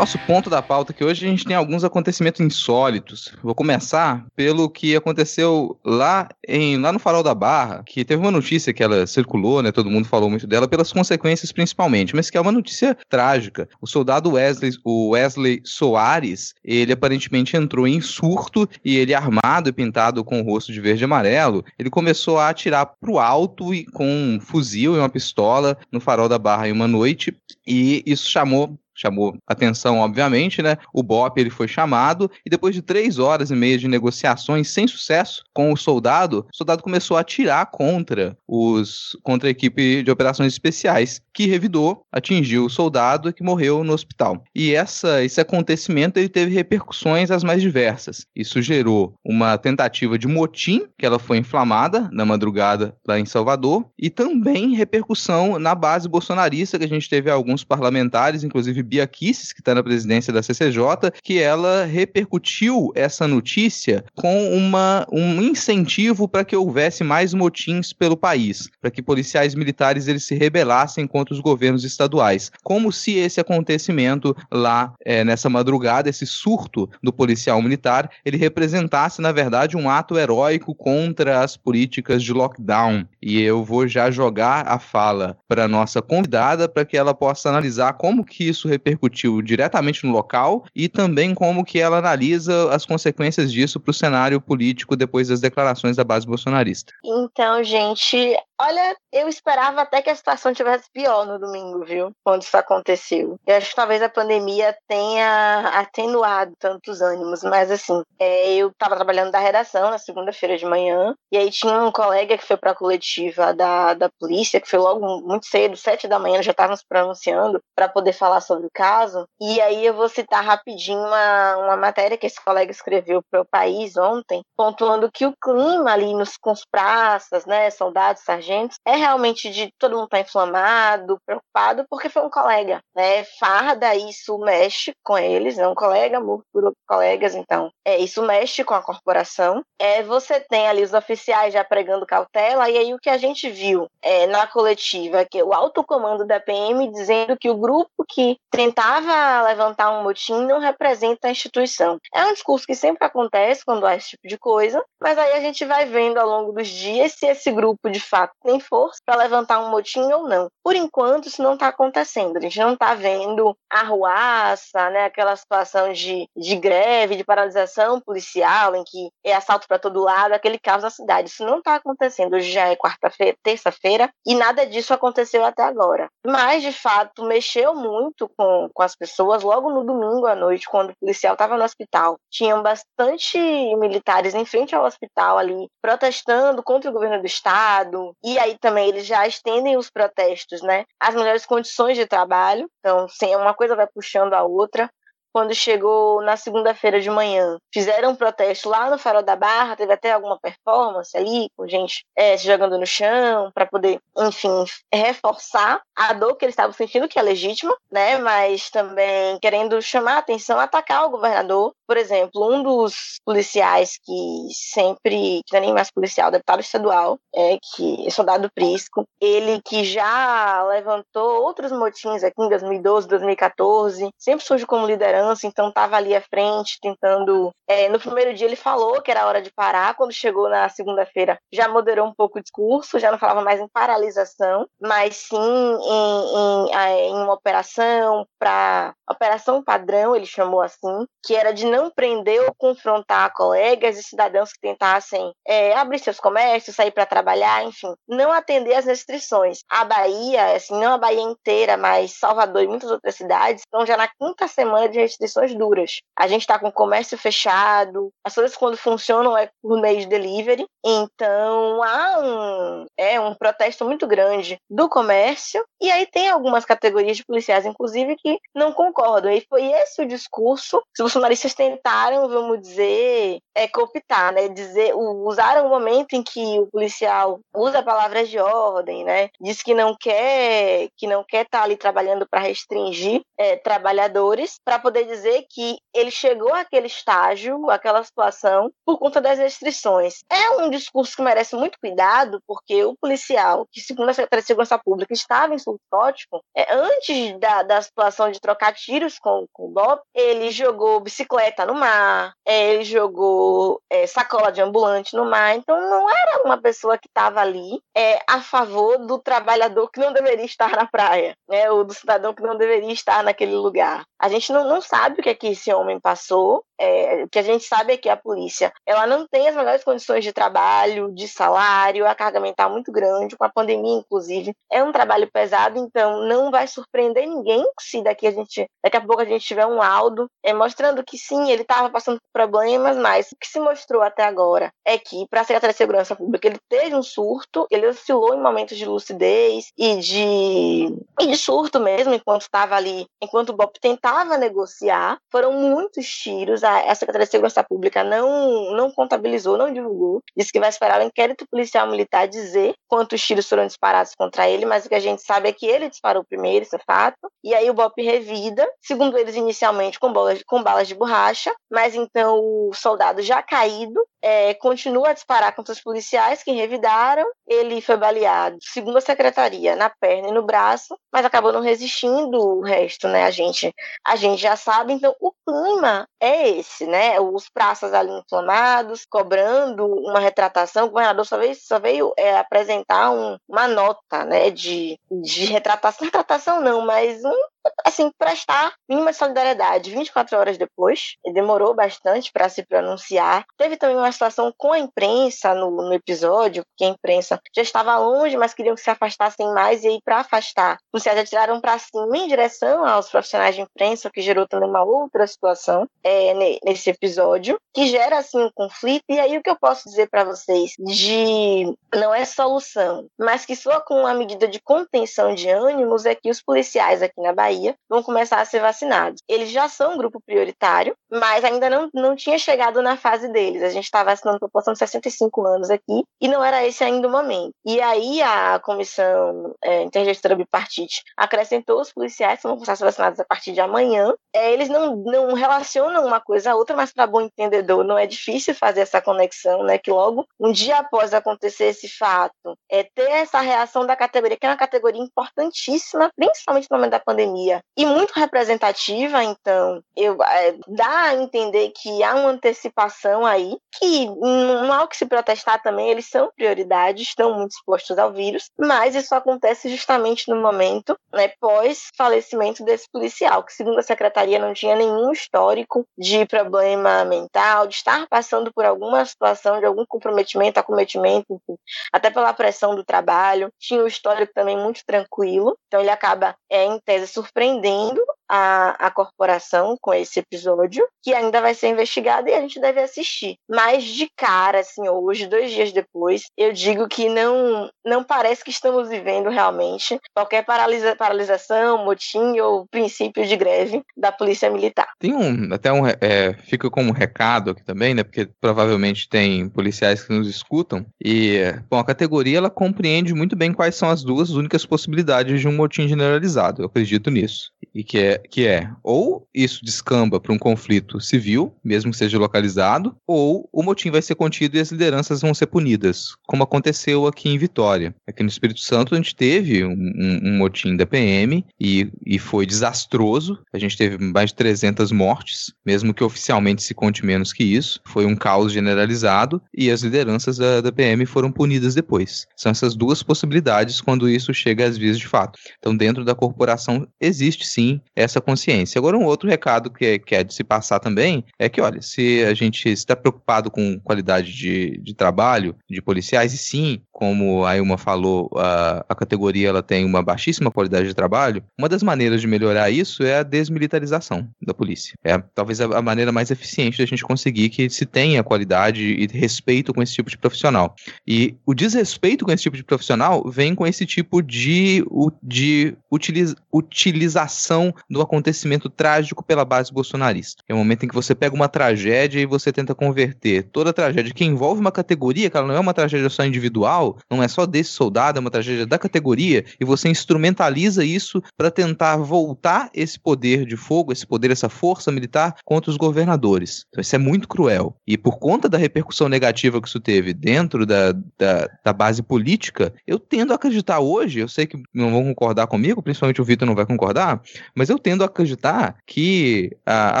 nosso ponto da pauta que hoje a gente tem alguns acontecimentos insólitos. Vou começar pelo que aconteceu lá em lá no Farol da Barra, que teve uma notícia que ela circulou, né? Todo mundo falou muito dela pelas consequências principalmente, mas que é uma notícia trágica. O soldado Wesley, o Wesley Soares, ele aparentemente entrou em surto e ele armado e pintado com o rosto de verde e amarelo, ele começou a atirar pro alto e com um fuzil e uma pistola no Farol da Barra em uma noite e isso chamou chamou atenção, obviamente, né? O BOP ele foi chamado e depois de três horas e meia de negociações sem sucesso com o soldado, o soldado começou a atirar contra os contra a equipe de operações especiais, que revidou, atingiu o soldado que morreu no hospital. E essa esse acontecimento ele teve repercussões as mais diversas. Isso gerou uma tentativa de motim, que ela foi inflamada na madrugada lá em Salvador, e também repercussão na base bolsonarista, que a gente teve alguns parlamentares, inclusive Bia Kisses, que está na presidência da CCJ, que ela repercutiu essa notícia com uma, um incentivo para que houvesse mais motins pelo país, para que policiais militares eles se rebelassem contra os governos estaduais, como se esse acontecimento lá é, nessa madrugada, esse surto do policial militar, ele representasse na verdade um ato heróico contra as políticas de lockdown. E eu vou já jogar a fala para nossa convidada para que ela possa analisar como que isso repercutiu diretamente no local e também como que ela analisa as consequências disso para o cenário político depois das declarações da base bolsonarista. Então, gente, olha, eu esperava até que a situação tivesse pior no domingo, viu? Quando isso aconteceu. Eu acho que talvez a pandemia tenha atenuado tantos ânimos, mas assim, é, eu estava trabalhando da redação na segunda-feira de manhã, e aí tinha um colega que foi para a coletiva da, da polícia, que foi logo muito cedo, sete da manhã, já estavam se pronunciando para poder falar sobre o caso. E aí eu vou citar rapidinho uma, uma matéria que esse colega escreveu para o país ontem, pontuando que o clima ali nos, com os praças, né, soldados, sargentos, é realmente de todo mundo tá inflamado, preocupado, porque foi um colega, né? Farda, isso mexe com eles, é um colega, morto por colegas, então é, isso mexe com a corporação. É, você tem ali os oficiais já pregando cautela, e aí o que a gente viu é, na coletiva, que o alto comando da PM dizendo que o grupo que tentava levantar um motim não representa a instituição. É um discurso que sempre acontece quando há esse tipo de coisa, mas aí a gente vai vendo ao longo dos dias se esse grupo de fato tem força para levantar um motim ou não. Por enquanto, isso não está acontecendo. A gente não está vendo arruaça, né, aquela situação de, de greve, de paralisação policial, em que é assalto para todo lado, aquele caos na cidade. Isso não está acontecendo. Hoje já é quarta-feira, terça-feira, e nada disso aconteceu até agora. Mas, de fato, mexeu muito com, com as pessoas logo no domingo à noite, quando o policial estava no hospital. Tinham bastante militares em frente ao hospital ali, protestando contra o governo do estado. E aí também eles já estendem os protestos, né? As melhores condições de trabalho. Então, sim, uma coisa vai puxando a outra quando chegou na segunda-feira de manhã. Fizeram um protesto lá no Farol da Barra, teve até alguma performance ali, com gente é, se jogando no chão, para poder, enfim, reforçar a dor que eles estavam sentindo, que é legítima, né? Mas também querendo chamar a atenção, atacar o governador. Por exemplo, um dos policiais que sempre, que não é nem mais policial, deputado estadual, é que é soldado Prisco, ele que já levantou outros motins aqui em 2012, 2014, sempre surge como liderança então estava ali à frente, tentando. É, no primeiro dia ele falou que era hora de parar, quando chegou na segunda-feira já moderou um pouco o discurso, já não falava mais em paralisação, mas sim em, em, em uma operação para. Operação padrão, ele chamou assim, que era de não prender ou confrontar colegas e cidadãos que tentassem é, abrir seus comércios, sair para trabalhar, enfim, não atender às restrições. A Bahia, assim, não a Bahia inteira, mas Salvador e muitas outras cidades, estão já na quinta semana de restrições duras. A gente está com o comércio fechado, as coisas quando funcionam é por meio de delivery, então há um, é, um protesto muito grande do comércio, e aí tem algumas categorias de policiais, inclusive, que não concordam. E foi esse o discurso que os bolsonaristas tentaram, vamos dizer, é, cooptar, né? Dizer, usaram o momento em que o policial usa palavras de ordem, né? Diz que não quer que não quer estar tá ali trabalhando para restringir é, trabalhadores, para poder dizer que ele chegou àquele estágio, àquela situação, por conta das restrições. É um discurso que merece muito cuidado, porque o policial, que segundo a Secretaria de Segurança Pública estava em subtótico, é, antes da, da situação de trocar tiros com, com o Bob, ele jogou bicicleta no mar, é, ele jogou é, sacola de ambulante no mar, então não era uma pessoa que estava ali é, a favor do trabalhador que não deveria estar na praia, né, ou do cidadão que não deveria estar naquele lugar. A gente não, não sabe o que é que esse homem passou. É, que a gente sabe é que a polícia ela não tem as melhores condições de trabalho, de salário, a carga mental muito grande, com a pandemia, inclusive. É um trabalho pesado, então não vai surpreender ninguém se daqui a gente, daqui a pouco a gente tiver um laudo é, mostrando que sim, ele estava passando por problemas, mas o que se mostrou até agora é que, para a Secretaria de Segurança Pública, ele teve um surto, ele oscilou em momentos de lucidez e de, e de surto mesmo, enquanto estava ali, enquanto o Bob tentava negociar negociar. Foram muitos tiros, a a Secretaria de Segurança Pública não, não contabilizou, não divulgou. Disse que vai esperar o inquérito policial militar dizer quantos tiros foram disparados contra ele, mas o que a gente sabe é que ele disparou primeiro, isso é fato. E aí o BOP revida, segundo eles inicialmente com, bolas, com balas de borracha, mas então o soldado já caído é, continua a disparar contra os policiais que revidaram. Ele foi baleado, segundo a secretaria, na perna e no braço, mas acabou não resistindo o resto, né? A gente, a gente já sabe. Então, o clima é esse, né? Os praças ali inflamados, cobrando uma retratação. O governador só veio, só veio é, apresentar um, uma nota, né? De, de retratação. Retratação não, mas um assim, prestar mínima solidariedade 24 horas depois. Demorou bastante para se pronunciar. Teve também uma situação com a imprensa no, no, episódio, porque a imprensa já estava longe, mas queriam que se afastassem mais, e aí, para afastar, os policiais atiraram para cima em direção aos profissionais de imprensa, o que gerou também uma outra situação é, nesse episódio, que gera, assim, um conflito. E aí, o que eu posso dizer para vocês de não é solução, mas que só com uma medida de contenção de ânimos é que os policiais aqui na Bahia Bahia vão começar a ser vacinados. Eles já são um grupo prioritário, mas ainda não, não tinha chegado na fase deles. A gente está vacinando população de 65 anos aqui e não era esse ainda o momento. E aí a comissão é, intergestora bipartite acrescentou os policiais que vão começar a ser vacinados a partir de amanhã. É, eles não, não relacionam uma coisa a outra, mas para bom entendedor não é difícil fazer essa conexão, né? Que logo um dia após acontecer esse fato, é ter essa reação da categoria, que é uma categoria importantíssima, principalmente no momento da pandemia e muito representativa, então eu, é, dá a entender que há uma antecipação aí, que não há o que se protestar também, eles são prioridade, estão muito expostos ao vírus, mas isso acontece justamente no momento né, pós-falecimento desse policial, que segundo a secretaria não tinha nenhum histórico de problema mental, de estar passando por alguma situação, de algum comprometimento, acometimento, enfim, até pela pressão do trabalho, tinha um histórico também muito tranquilo, então ele acaba, é, em tese, surpreendendo a, a corporação com esse episódio, que ainda vai ser investigado e a gente deve assistir. Mas de cara, assim, hoje, dois dias depois, eu digo que não, não parece que estamos vivendo realmente qualquer paralisa, paralisação, motim ou princípio de greve da polícia militar. Tem um, até um, é, fica como um recado aqui também, né, porque provavelmente tem policiais que nos escutam e, bom, a categoria ela compreende muito bem quais são as duas únicas possibilidades de um motim generalizado, eu acredito nisso, e que é que é ou isso descamba para um conflito civil, mesmo que seja localizado, ou o motim vai ser contido e as lideranças vão ser punidas, como aconteceu aqui em Vitória. Aqui no Espírito Santo a gente teve um, um, motim da PM e, e foi desastroso. A gente teve mais de 300 mortes, mesmo que oficialmente se conte menos que isso. Foi um caos generalizado e as lideranças da, da PM foram punidas depois. São essas duas possibilidades quando isso chega às vias de fato. Então, dentro da corporação existe sim essa essa consciência. Agora, um outro recado que é, que é de se passar também é que, olha, se a gente está preocupado com qualidade de, de trabalho de policiais, e sim, como a Ilma falou, a, a categoria ela tem uma baixíssima qualidade de trabalho, uma das maneiras de melhorar isso é a desmilitarização da polícia. É talvez a, a maneira mais eficiente da gente conseguir que se tenha qualidade e respeito com esse tipo de profissional. E o desrespeito com esse tipo de profissional vem com esse tipo de, de utiliza, utilização do acontecimento trágico pela base bolsonarista. É o momento em que você pega uma tragédia e você tenta converter toda a tragédia que envolve uma categoria, que ela não é uma tragédia só individual, não é só desse soldado, é uma tragédia da categoria, e você instrumentaliza isso para tentar voltar esse poder de fogo, esse poder, essa força militar contra os governadores. Então isso é muito cruel. E por conta da repercussão negativa que isso teve dentro da, da, da base política, eu tendo a acreditar hoje, eu sei que não vão concordar comigo, principalmente o Vitor não vai concordar, mas eu tendo a acreditar que a,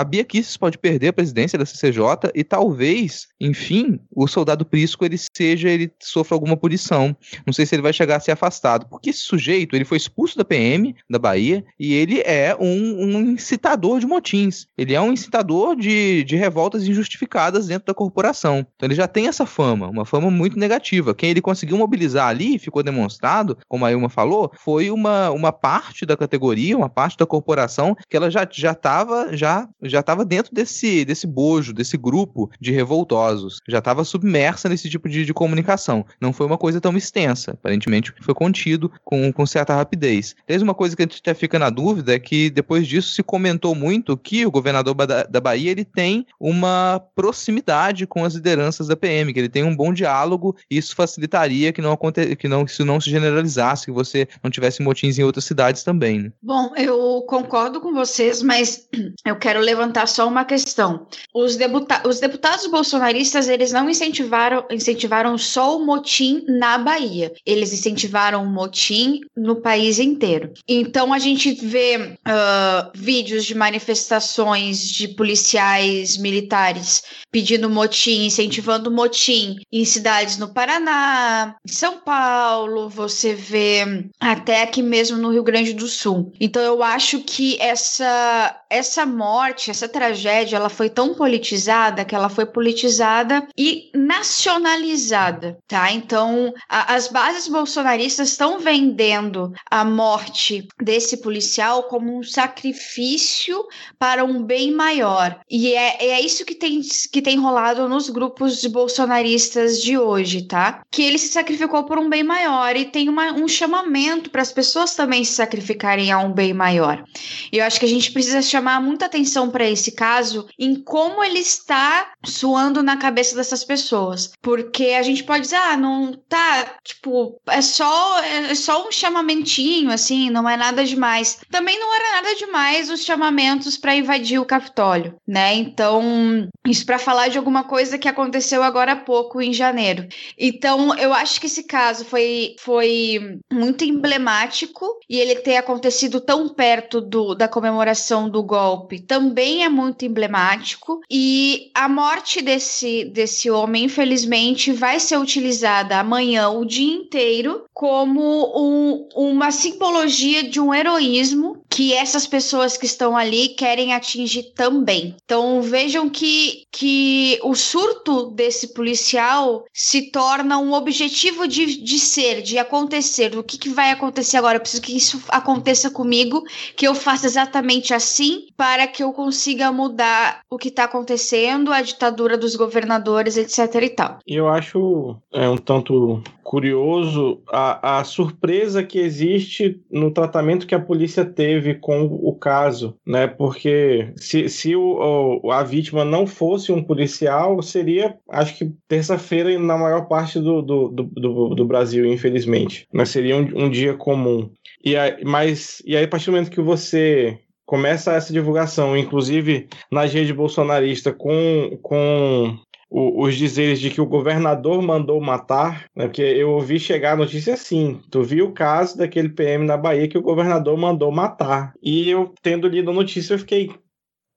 a Bia Kicis pode perder a presidência da CCJ e talvez, enfim, o soldado Prisco ele seja, ele sofra alguma punição. Não sei se ele vai chegar a ser afastado, porque esse sujeito, ele foi expulso da PM da Bahia e ele é um, um incitador de motins. Ele é um incitador de, de revoltas injustificadas dentro da corporação. Então ele já tem essa fama, uma fama muito negativa. Quem ele conseguiu mobilizar ali, ficou demonstrado, como a Ilma falou, foi uma, uma parte da categoria, uma parte da corporação que ela já já estava já já tava dentro desse desse bojo, desse grupo de revoltosos, já estava submersa nesse tipo de, de comunicação. Não foi uma coisa tão extensa, aparentemente foi contido com, com certa rapidez. Desde uma coisa que a gente até fica na dúvida é que depois disso se comentou muito que o governador da, da Bahia ele tem uma proximidade com as lideranças da PM, que ele tem um bom diálogo e isso facilitaria que não aconte que não que isso não se generalizasse, que você não tivesse motins em outras cidades também. Né? Bom, eu concordo com vocês, mas eu quero levantar só uma questão. Os, deputa os deputados bolsonaristas eles não incentivaram incentivaram só o motim na Bahia, eles incentivaram o motim no país inteiro. Então a gente vê uh, vídeos de manifestações de policiais militares pedindo motim, incentivando motim em cidades no Paraná, em São Paulo, você vê até aqui mesmo no Rio Grande do Sul. Então eu acho que essa essa morte, essa tragédia, ela foi tão politizada que ela foi politizada e nacionalizada, tá? Então a, as bases bolsonaristas estão vendendo a morte desse policial como um sacrifício para um bem maior. E é, é isso que tem, que tem rolado nos grupos bolsonaristas de hoje, tá? Que ele se sacrificou por um bem maior e tem uma, um chamamento para as pessoas também se sacrificarem a um bem maior. E eu acho que a gente precisa chamar muita atenção para esse caso em como ele está suando na cabeça dessas pessoas. Porque a gente pode dizer, ah, não tá, tipo, é só, é só um chamamentinho, assim, não é nada demais. Também não era nada demais os chamamentos para invadir o Capitólio, né? Então, isso para falar de alguma coisa que aconteceu agora há pouco, em janeiro. Então, eu acho que esse caso foi, foi muito emblemático e ele ter acontecido tão perto do, da comemoração do golpe também é muito emblemático. E a morte desse, desse homem, infelizmente, vai ser utilizada amanhã o dia inteiro como um, uma simbologia de um heroísmo que essas pessoas que estão ali querem atingir também. Então vejam que, que o surto desse policial se torna um objetivo de, de ser, de acontecer. O que, que vai acontecer agora? Eu preciso que isso aconteça comigo, que eu faça exatamente assim para que eu consiga mudar o que está acontecendo, a ditadura dos governadores, etc. e tal. Eu acho é, um tanto curioso a, a surpresa que existe no tratamento que a polícia teve com o caso, né? Porque se, se o, a vítima não fosse um policial, seria, acho que terça-feira na maior parte do, do, do, do, Brasil, infelizmente. Né? Seria um, um dia comum. E aí, mas, e aí, a partir do momento que você começa essa divulgação, inclusive nas redes bolsonaristas, com, com o, os dizeres de que o governador mandou matar, né? Porque eu ouvi chegar a notícia assim: tu viu o caso daquele PM na Bahia que o governador mandou matar. E eu, tendo lido a notícia, eu fiquei,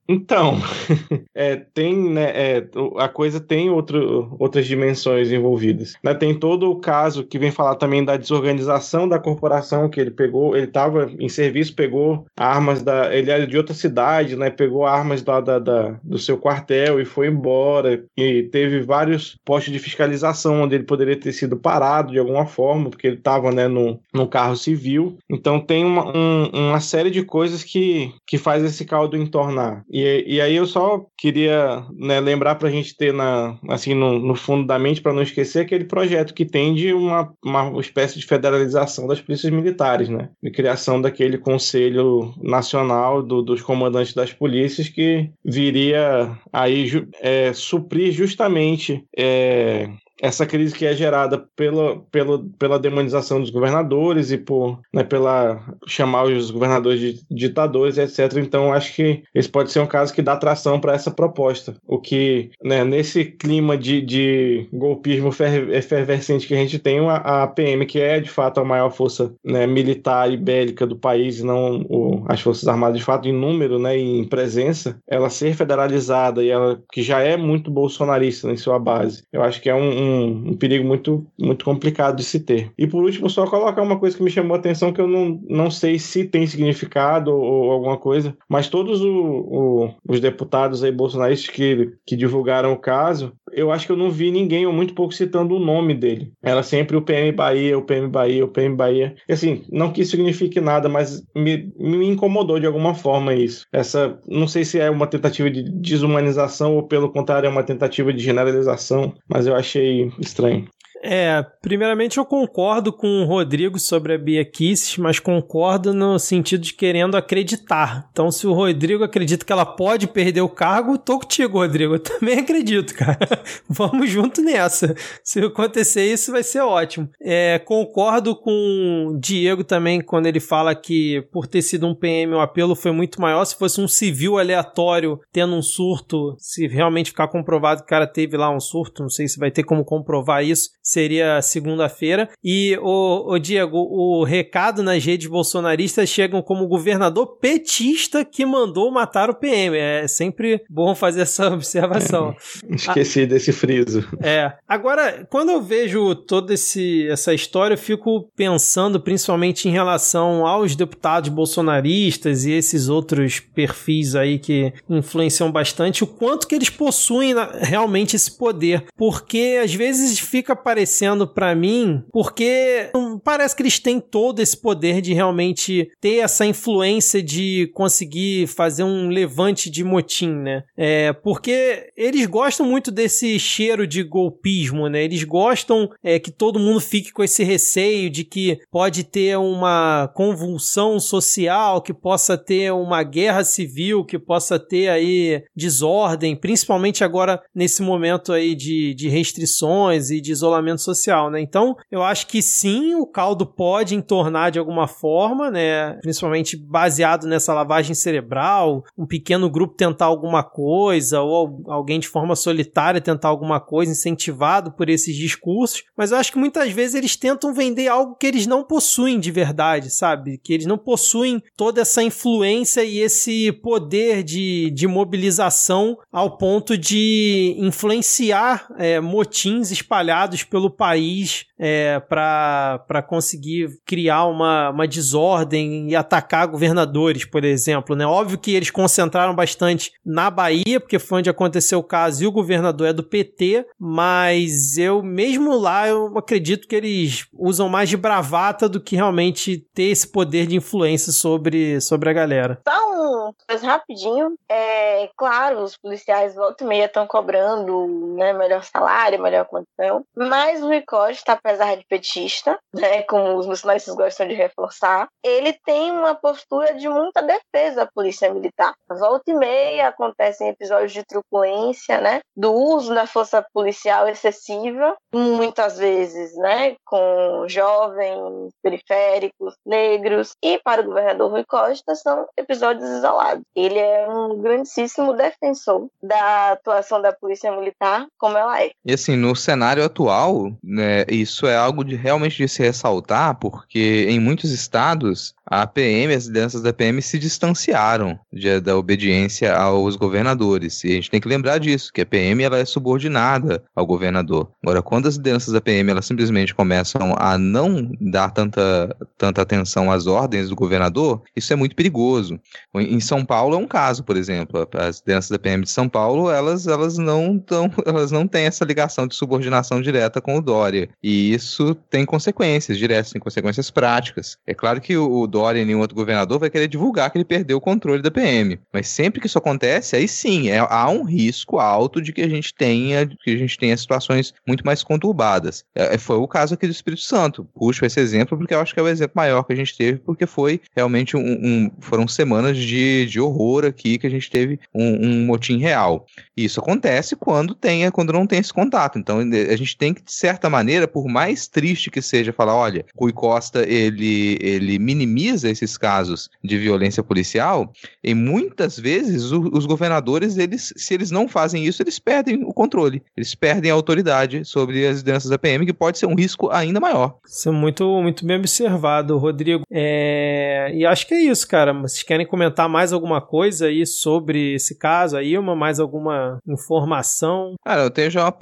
então, é, tem, né, é, a coisa tem outro, outras dimensões envolvidas. Né? Tem todo o caso que vem falar também da desorganização da corporação que ele pegou, ele estava em serviço, pegou armas da, ele era de outra cidade, né, pegou armas da, da, da, do seu quartel e foi embora e teve vários postos de fiscalização onde ele poderia ter sido parado de alguma forma, porque ele estava, né, no, no carro civil. Então tem uma, um, uma série de coisas que, que faz esse caldo entornar. E, e aí eu só queria né, lembrar para a gente ter na, assim, no, no fundo da mente, para não esquecer, aquele projeto que tem de uma, uma espécie de federalização das polícias militares, né? De criação daquele Conselho Nacional do, dos Comandantes das Polícias que viria aí é, suprir justamente é, essa crise que é gerada pela, pela, pela demonização dos governadores e por né, pela chamar os governadores de ditadores, etc. Então, acho que esse pode ser um caso que dá atração para essa proposta. O que, né, nesse clima de, de golpismo efervescente que a gente tem, a, a PM, que é de fato a maior força né, militar e bélica do país, não o, as Forças Armadas de fato em número né, e em presença, ela ser federalizada e ela que já é muito bolsonarista em sua base, eu acho que é um, um um, perigo muito, muito complicado de se ter. E por último, só colocar uma coisa que me chamou a atenção, que eu não, não sei se tem significado ou, ou alguma coisa, mas todos o, o, os deputados aí bolsonaristas que, que divulgaram o caso, eu acho que eu não vi ninguém ou muito pouco citando o nome dele. Era sempre o PM Bahia, o PM Bahia, o PM Bahia. E assim, não que isso signifique nada, mas me, me incomodou de alguma forma isso. Essa, não sei se é uma tentativa de desumanização ou pelo contrário é uma tentativa de generalização, mas eu achei estranho. É, primeiramente eu concordo com o Rodrigo sobre a Bia Kisses, mas concordo no sentido de querendo acreditar. Então, se o Rodrigo acredita que ela pode perder o cargo, tô contigo, Rodrigo. Eu também acredito, cara. Vamos junto nessa. Se acontecer isso, vai ser ótimo. É, concordo com o Diego também quando ele fala que por ter sido um PM o apelo foi muito maior. Se fosse um civil aleatório tendo um surto, se realmente ficar comprovado que o cara teve lá um surto, não sei se vai ter como comprovar isso seria segunda-feira. E, o, o Diego, o recado nas redes bolsonaristas chegam como governador petista que mandou matar o PM. É sempre bom fazer essa observação. É, esqueci ah, desse friso. É. Agora, quando eu vejo toda esse, essa história, eu fico pensando principalmente em relação aos deputados bolsonaristas e esses outros perfis aí que influenciam bastante, o quanto que eles possuem realmente esse poder. Porque às vezes fica parecendo parecendo para mim, porque parece que eles têm todo esse poder de realmente ter essa influência de conseguir fazer um levante de motim, né? É, porque eles gostam muito desse cheiro de golpismo, né? Eles gostam é, que todo mundo fique com esse receio de que pode ter uma convulsão social, que possa ter uma guerra civil, que possa ter aí desordem, principalmente agora nesse momento aí de, de restrições e de isolamento social, né? Então, eu acho que sim, o caldo pode entornar de alguma forma, né? Principalmente baseado nessa lavagem cerebral, um pequeno grupo tentar alguma coisa, ou alguém de forma solitária tentar alguma coisa, incentivado por esses discursos. Mas eu acho que muitas vezes eles tentam vender algo que eles não possuem de verdade, sabe? Que eles não possuem toda essa influência e esse poder de, de mobilização ao ponto de influenciar é, motins espalhados pelo país é, para conseguir criar uma, uma desordem e atacar governadores, por exemplo. Né? Óbvio que eles concentraram bastante na Bahia, porque foi onde aconteceu o caso e o governador é do PT, mas eu, mesmo lá, eu acredito que eles usam mais de bravata do que realmente ter esse poder de influência sobre, sobre a galera. Só um rapidinho. É claro, os policiais volta e meia estão cobrando né, melhor salário, melhor condição, mas o Rui Costa, apesar de petista, né, como os nacionalistas gostam de reforçar, ele tem uma postura de muita defesa à polícia militar. Volta e meia acontecem episódios de truculência, né, do uso da força policial excessiva, muitas vezes, né, com jovens, periféricos, negros, e para o governador Rui Costa são episódios isolados. Ele é um grandíssimo defensor da atuação da polícia militar como ela é. E assim, no cenário atual, né, isso é algo de realmente de se ressaltar, porque em muitos estados a PM, as lideranças da PM se distanciaram de, da obediência aos governadores. E a gente tem que lembrar disso, que a PM ela é subordinada ao governador. Agora, quando as lideranças da PM elas simplesmente começam a não dar tanta, tanta atenção às ordens do governador, isso é muito perigoso. Em São Paulo é um caso, por exemplo. As lideranças da PM de São Paulo, elas, elas, não, tão, elas não têm essa ligação de subordinação direta com o Dória. E isso tem consequências diretas, tem consequências práticas. É claro que o Dória e nenhum outro governador vai querer divulgar que ele perdeu o controle da PM. Mas sempre que isso acontece, aí sim, é, há um risco alto de que a gente tenha, que a gente tenha situações muito mais conturbadas. É, é, foi o caso aqui do Espírito Santo. Puxo esse exemplo porque eu acho que é o exemplo maior que a gente teve, porque foi realmente um, um foram semanas de, de horror aqui que a gente teve um, um motim real. E isso acontece quando tenha, quando não tem esse contato. Então a gente tem que, certa maneira, por mais triste que seja, falar, olha, Rui Costa ele, ele minimiza esses casos de violência policial, e muitas vezes o, os governadores, eles, se eles não fazem isso, eles perdem o controle, eles perdem a autoridade sobre as lideranças da PM, que pode ser um risco ainda maior. Isso é muito, muito bem observado, Rodrigo. É... E acho que é isso, cara. Vocês querem comentar mais alguma coisa aí sobre esse caso aí, uma mais alguma informação? Cara, eu tenho já uma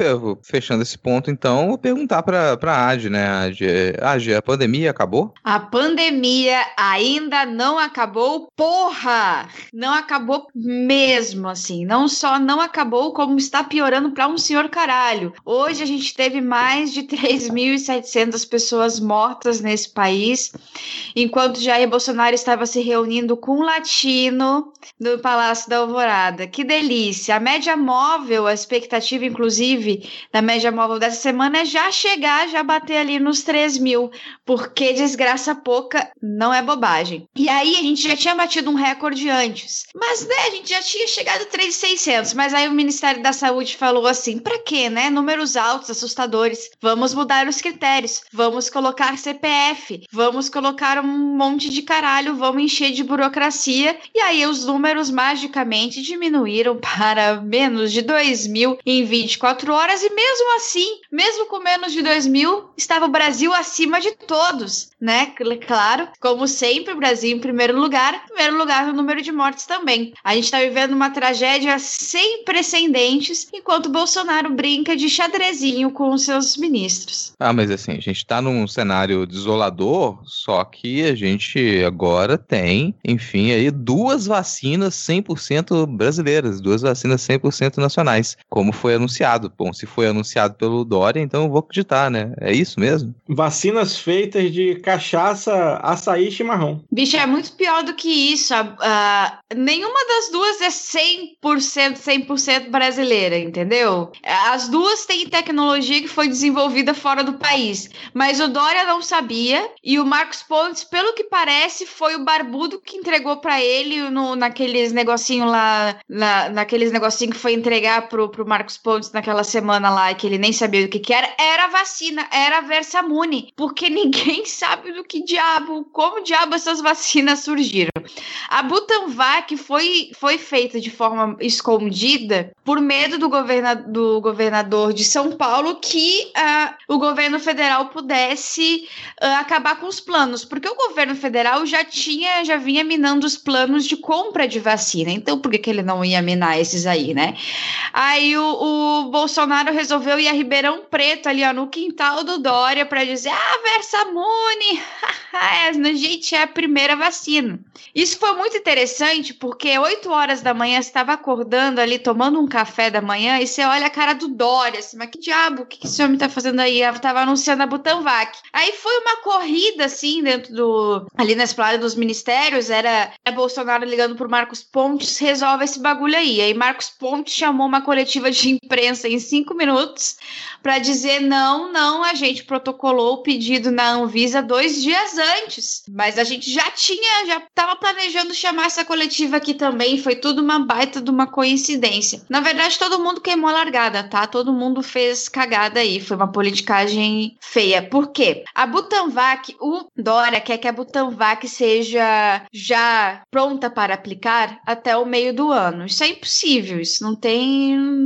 fechando esse ponto, então, então, vou perguntar pra, pra Adi, né, Adi? Adi, a pandemia acabou? A pandemia ainda não acabou, porra! Não acabou mesmo, assim. Não só não acabou, como está piorando para um senhor caralho. Hoje a gente teve mais de 3.700 pessoas mortas nesse país, enquanto Jair Bolsonaro estava se reunindo com um latino no Palácio da Alvorada. Que delícia! A média móvel, a expectativa, inclusive, da média móvel dessa semana é já chegar, já bater ali nos 3 mil, porque desgraça pouca não é bobagem. E aí a gente já tinha batido um recorde antes, mas né, a gente já tinha chegado a 3,600, mas aí o Ministério da Saúde falou assim: para quê, né? Números altos, assustadores. Vamos mudar os critérios, vamos colocar CPF, vamos colocar um monte de caralho, vamos encher de burocracia. E aí os números magicamente diminuíram para menos de 2 mil em 24 horas, e mesmo assim, mesmo com menos de 2 mil, estava o Brasil acima de todos, né? Claro, como sempre, o Brasil em primeiro lugar, primeiro lugar no número de mortes também. A gente está vivendo uma tragédia sem precedentes, enquanto Bolsonaro brinca de xadrezinho com os seus ministros. Ah, mas assim, a gente tá num cenário desolador, só que a gente agora tem, enfim, aí duas vacinas 100% brasileiras, duas vacinas 100% nacionais, como foi anunciado. Bom, se foi anunciado pelo Dória, então eu vou acreditar, né? É isso mesmo? Vacinas feitas de cachaça, açaí e chimarrão. Bicho, é muito pior do que isso. Uh, nenhuma das duas é 100%, 100% brasileira, entendeu? As duas têm tecnologia que foi desenvolvida fora do país, mas o Dória não sabia e o Marcos Pontes, pelo que parece, foi o barbudo que entregou para ele no, naqueles negocinho lá, na, naqueles negocinho que foi entregar pro, pro Marcos Pontes naquela semana lá que ele nem sabia do que que era, era vacina, era a Versamune, porque ninguém sabe do que diabo, como diabo essas vacinas surgiram. A Butanvac foi, foi feita de forma escondida por medo do, governa, do governador de São Paulo que uh, o governo federal pudesse uh, acabar com os planos, porque o governo federal já tinha, já vinha minando os planos de compra de vacina, então por que, que ele não ia minar esses aí, né? Aí o, o Bolsonaro resolveu ir a Ribeirão Preto, ali ó, no quintal do Dória, para dizer: ah, Versamune, a gente é a primeira vacina. Isso foi muito interessante porque 8 horas da manhã estava acordando ali, tomando um café da manhã, e você olha a cara do Dória, assim, mas que diabo, o que, que esse homem tá fazendo aí? Eu tava anunciando a Butanvac. Aí foi uma corrida, assim, dentro do. ali na esplanada dos ministérios, era é Bolsonaro ligando pro Marcos Pontes, resolve esse bagulho aí. Aí Marcos Pontes chamou uma coletiva de imprensa em cinco minutos para dizer não, não, a gente protocolou o pedido na Anvisa dois dias antes. Mas a gente já tinha, já tava planejando chamar essa coletiva aqui também. Foi tudo uma baita de uma coincidência. Na verdade, todo mundo queimou a largada, tá? Todo mundo fez cagada aí. Foi uma politicagem feia. Por quê? A Butanvac, o Dória quer que a Butanvac seja já pronta para aplicar até o meio do ano. Isso é impossível. Isso não tem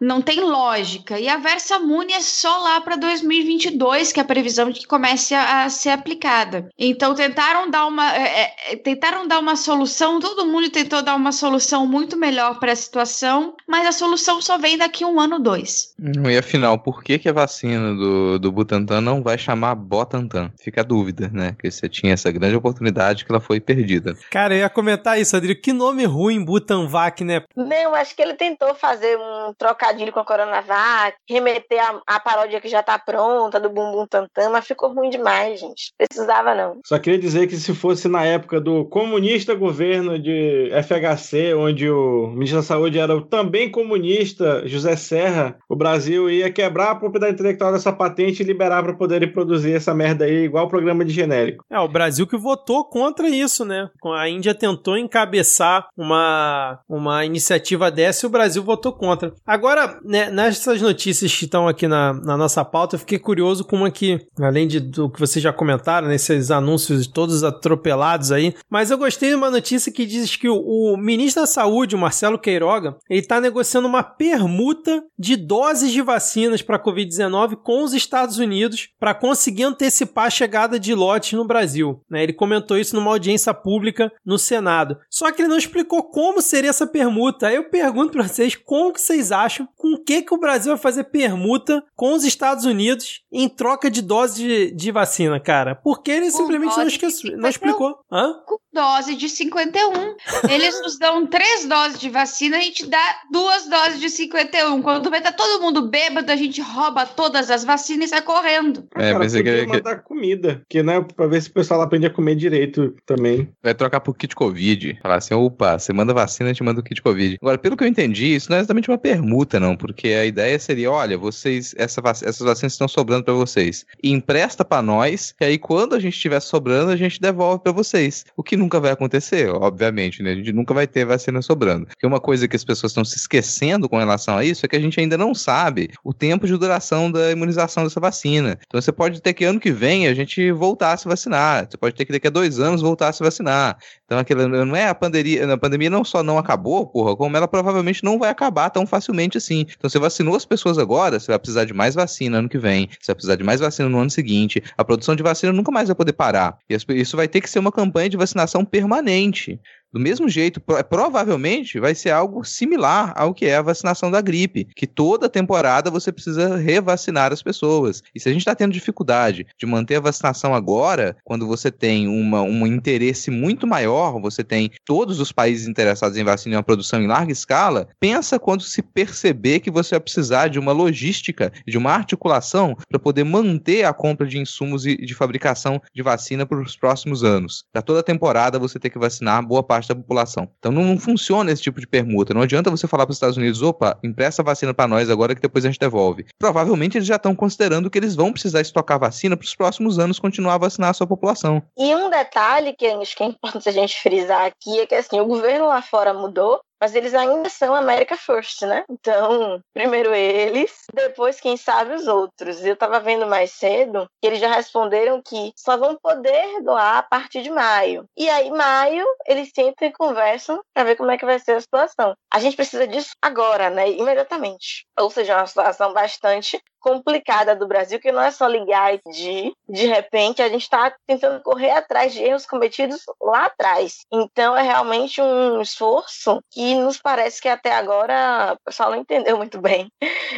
não tem lógica. E a Versamune é só lá para 2022 que é a previsão de que comece a, a ser aplicada. Então tentaram dar uma é, é, tentaram dar uma solução, todo mundo tentou dar uma solução muito melhor para a situação, mas a solução só vem daqui um ano dois. E afinal, por que, que a vacina do, do Butantan não vai chamar Botantan? Fica a dúvida, né? Que você tinha essa grande oportunidade que ela foi perdida. Cara, eu ia comentar isso, Adri. Que nome ruim, Butanvac, né? Não, acho que ele tentou fazer um trocadilho trocadilho com a Coronavac, remeter a, a paródia que já tá pronta do Bumbum Tantan, mas ficou ruim demais, gente. Precisava não. Só queria dizer que se fosse na época do comunista governo de FHC, onde o ministro da Saúde era o também comunista José Serra, o Brasil ia quebrar a propriedade intelectual dessa patente e liberar para poderem produzir essa merda aí, igual o programa de genérico. É, o Brasil que votou contra isso, né? A Índia tentou encabeçar uma, uma iniciativa dessa e o Brasil votou contra. Agora, Agora, né, nessas notícias que estão aqui na, na, nossa pauta, eu fiquei curioso como é que, além de, do que vocês já comentaram, nesses anúncios todos atropelados aí, mas eu gostei de uma notícia que diz que o, o ministro da Saúde, Marcelo Queiroga, ele está negociando uma permuta de doses de vacinas para a Covid-19 com os Estados Unidos para conseguir antecipar a chegada de lotes no Brasil. Né? Ele comentou isso numa audiência pública no Senado. Só que ele não explicou como seria essa permuta. Aí eu pergunto para vocês como que vocês acham com o que, que o Brasil vai fazer permuta com os Estados Unidos em troca de dose de, de vacina, cara. Porque ele Com simplesmente não, dose de esqueceu, não 51. explicou. Hã? Com dose de 51. Eles nos dão três doses de vacina, a gente dá duas doses de 51. Quando vai tá todo mundo bêbado, a gente rouba todas as vacinas e sai correndo. É, cara, pensei que- mandar comida, que né, pra ver se o pessoal aprende a comer direito também. Vai trocar por kit Covid. Falar assim, opa, você manda vacina, eu te mando o kit Covid. Agora, pelo que eu entendi, isso não é exatamente uma permuta, não, porque a ideia seria, olha, vocês, essa vac- essas vacinas estão sobrando pra vocês. E empresta pra nós, que aí quando a gente estiver sobrando, a gente devolve pra vocês. O que nunca vai acontecer, obviamente, né? A gente nunca vai ter vacina sobrando. Porque uma coisa que as pessoas estão se esquecendo com relação a isso é que a gente ainda não sabe o tempo de duração da imunização dessa vacina. Então você pode ter que ano que vem a gente voltar a se vacinar. Você pode ter que daqui a dois anos voltar a se vacinar. Então aquela não é a pandemia, a pandemia não só não acabou, porra, como ela provavelmente não vai acabar tão facilmente assim. Então você vacinou as pessoas agora, você vai precisar de mais vacina ano que vem, você vai precisar de mais vacina no ano seguinte. A produção de vacina nunca mais vai poder parar. E isso vai ter que ser uma campanha de vacinação permanente. Do mesmo jeito, pro- provavelmente vai ser algo similar ao que é a vacinação da gripe, que toda temporada você precisa revacinar as pessoas. E se a gente está tendo dificuldade de manter a vacinação agora, quando você tem uma, um interesse muito maior, você tem todos os países interessados em vacina e uma produção em larga escala, pensa quando se perceber que você vai precisar de uma logística, de uma articulação para poder manter a compra de insumos e de fabricação de vacina para os próximos anos. Para toda temporada você ter que vacinar boa parte da população. Então não, não funciona esse tipo de permuta. Não adianta você falar para os Estados Unidos, opa, empresta a vacina para nós agora que depois a gente devolve. Provavelmente eles já estão considerando que eles vão precisar estocar vacina para os próximos anos continuar a vacinar a sua população. E um detalhe que acho que é importante a gente frisar aqui é que assim, o governo lá fora mudou, mas eles ainda são America First, né? Então, primeiro eles, depois, quem sabe, os outros. Eu tava vendo mais cedo que eles já responderam que só vão poder doar a partir de maio. E aí, maio, eles sentam e conversam para ver como é que vai ser a situação. A gente precisa disso agora, né? Imediatamente. Ou seja, uma situação bastante complicada do Brasil, que não é só ligar e. De repente, a gente está tentando correr atrás de erros cometidos lá atrás. Então, é realmente um esforço que nos parece que até agora o pessoal não entendeu muito bem.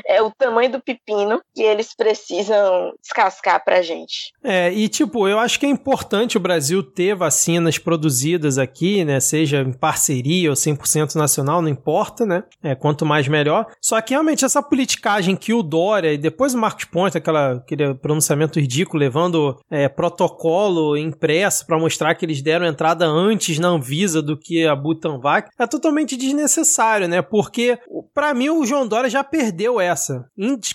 É o tamanho do pepino que eles precisam descascar pra gente. É, e tipo, eu acho que é importante o Brasil ter vacinas produzidas aqui, né? Seja em parceria ou 100% nacional, não importa, né? É, quanto mais melhor. Só que realmente essa politicagem que o Dória e depois o Marcos Ponte, aquela, aquele pronunciamento ridículo, levando é, protocolo impresso para mostrar que eles deram entrada antes na Anvisa do que a Butanvac, é totalmente desnecessário, né? Porque, para mim, o João Dória já perdeu essa.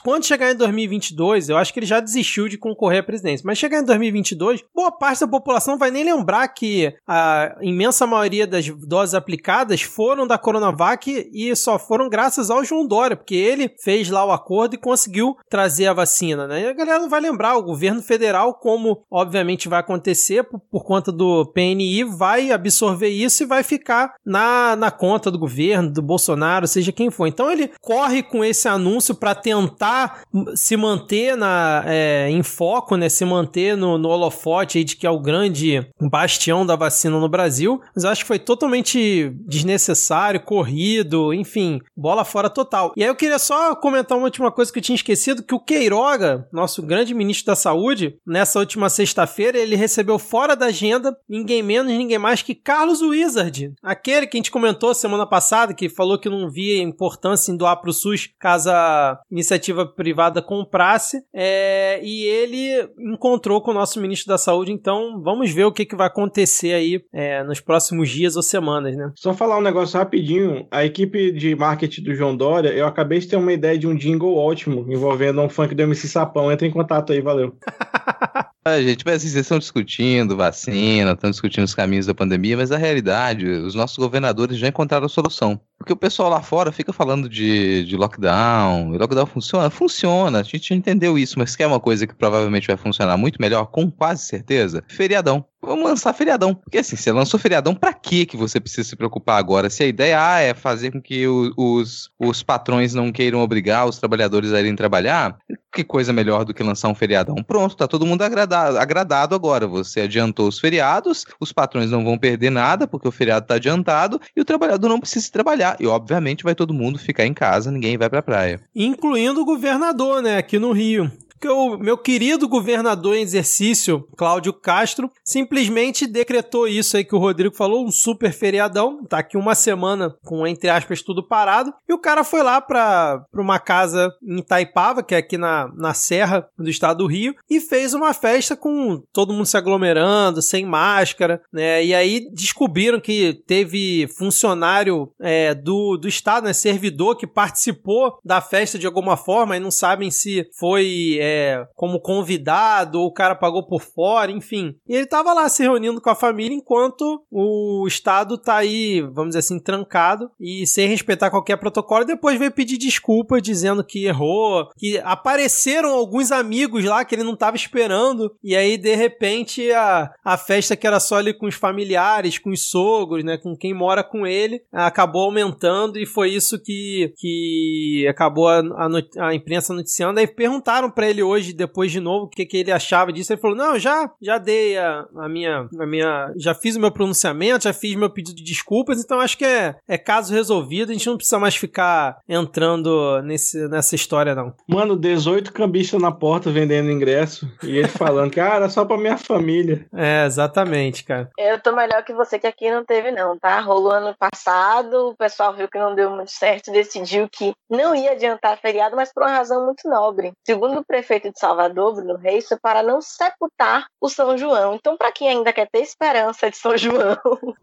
Quando chegar em 2022, eu acho que ele já desistiu de concorrer à presidência. Mas chegar em 2022, boa parte da população vai nem lembrar que a imensa maioria das doses aplicadas foram da Coronavac e só foram graças ao João Dória, porque ele fez lá o acordo e conseguiu trazer a vacina, né? E a galera não vai lembrar, o governo federal, como obviamente vai acontecer por, por conta do PNI, vai absorver isso e vai ficar na, na conta do governo, do Bolsonaro, seja quem for. Então ele corre com esse anúncio para tentar se manter na, é, em foco, né? Se manter no, no holofote de que é o grande bastião da vacina no Brasil. Mas acho que foi totalmente desnecessário, corrido, enfim, bola fora total. E aí eu queria só comentar uma última coisa que eu tinha esquecido, que o Queiroga, nosso grande ministro da Saúde, nessa última sexta-feira, ele recebeu fora da agenda ninguém menos, ninguém mais que Carlos Wizard, aquele que a gente comentou semana passada, que falou que não via importância em doar para o SUS caso a iniciativa privada comprasse, é, e ele encontrou com o nosso ministro da Saúde, então vamos ver o que, que vai acontecer aí é, nos próximos dias ou semanas, né? Só falar um negócio rapidinho. A equipe de marketing do João Dória, eu acabei de ter uma ideia de um jingle ótimo envolvendo um funk do MC Sapão. Entra em contato aí, valeu. Gente, mas assim, vocês estão discutindo vacina, estão discutindo os caminhos da pandemia, mas a realidade, os nossos governadores já encontraram a solução. Porque o pessoal lá fora fica falando de, de lockdown, e lockdown funciona? Funciona, a gente já entendeu isso, mas quer uma coisa que provavelmente vai funcionar muito melhor, com quase certeza? Feriadão. Vamos lançar feriadão. Porque assim, você lançou feriadão, pra que que você precisa se preocupar agora? Se a ideia ah, é fazer com que os, os patrões não queiram obrigar os trabalhadores a irem trabalhar, Que coisa melhor do que lançar um feriadão? Pronto, tá todo mundo agradado, agradado agora. Você adiantou os feriados, os patrões não vão perder nada, porque o feriado tá adiantado, e o trabalhador não precisa trabalhar. E, obviamente, vai todo mundo ficar em casa, ninguém vai pra praia. Incluindo o governador, né, aqui no Rio que o meu querido governador em exercício, Cláudio Castro, simplesmente decretou isso aí que o Rodrigo falou, um super feriadão. Tá aqui uma semana com, entre aspas, tudo parado. E o cara foi lá pra uma casa em Itaipava, que é aqui na, na Serra do estado do Rio, e fez uma festa com todo mundo se aglomerando, sem máscara, né? E aí descobriram que teve funcionário é, do, do estado, né? Servidor que participou da festa de alguma forma e não sabem se foi. É, é, como convidado, ou o cara pagou por fora, enfim. E ele tava lá se reunindo com a família enquanto o Estado tá aí, vamos dizer assim, trancado e sem respeitar qualquer protocolo. E depois veio pedir desculpa, dizendo que errou, que apareceram alguns amigos lá que ele não tava esperando. E aí, de repente, a, a festa que era só ali com os familiares, com os sogros, né, com quem mora com ele, acabou aumentando e foi isso que, que acabou a, a, a imprensa noticiando. Aí perguntaram para ele ele hoje, depois de novo, o que, que ele achava disso. Ele falou: Não, já, já dei a, a, minha, a minha. Já fiz o meu pronunciamento, já fiz meu pedido de desculpas, então acho que é, é caso resolvido. A gente não precisa mais ficar entrando nesse, nessa história, não. Mano, 18 cambistas na porta vendendo ingresso e ele falando que era só pra minha família. É, exatamente, cara. Eu tô melhor que você, que aqui não teve, não, tá? Rolou ano passado, o pessoal viu que não deu muito certo, decidiu que não ia adiantar feriado, mas por uma razão muito nobre. Segundo o prefeito prefeito de Salvador, Bruno Reis, para não sepultar o São João. Então, para quem ainda quer ter esperança de São João,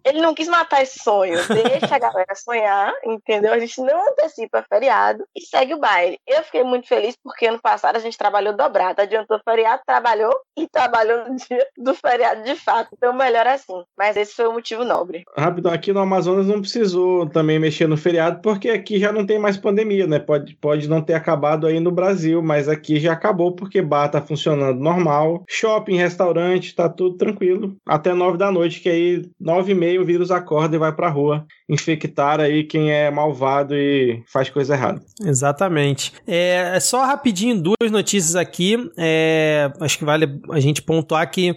ele não quis matar esse sonho. Deixa a galera sonhar, entendeu? A gente não antecipa feriado e segue o baile. Eu fiquei muito feliz porque ano passado a gente trabalhou dobrado. Adiantou feriado, trabalhou e trabalhou no dia do feriado de fato. Então, melhor assim. Mas esse foi o motivo nobre. Rápido, aqui no Amazonas não precisou também mexer no feriado porque aqui já não tem mais pandemia, né? Pode, pode não ter acabado aí no Brasil, mas aqui já acabou acabou porque bar tá funcionando normal. Shopping, restaurante, tá tudo tranquilo. Até nove da noite, que aí nove e meia o vírus acorda e vai pra rua infectar aí quem é malvado e faz coisa errada. Exatamente. É, é só rapidinho duas notícias aqui. É, acho que vale a gente pontuar que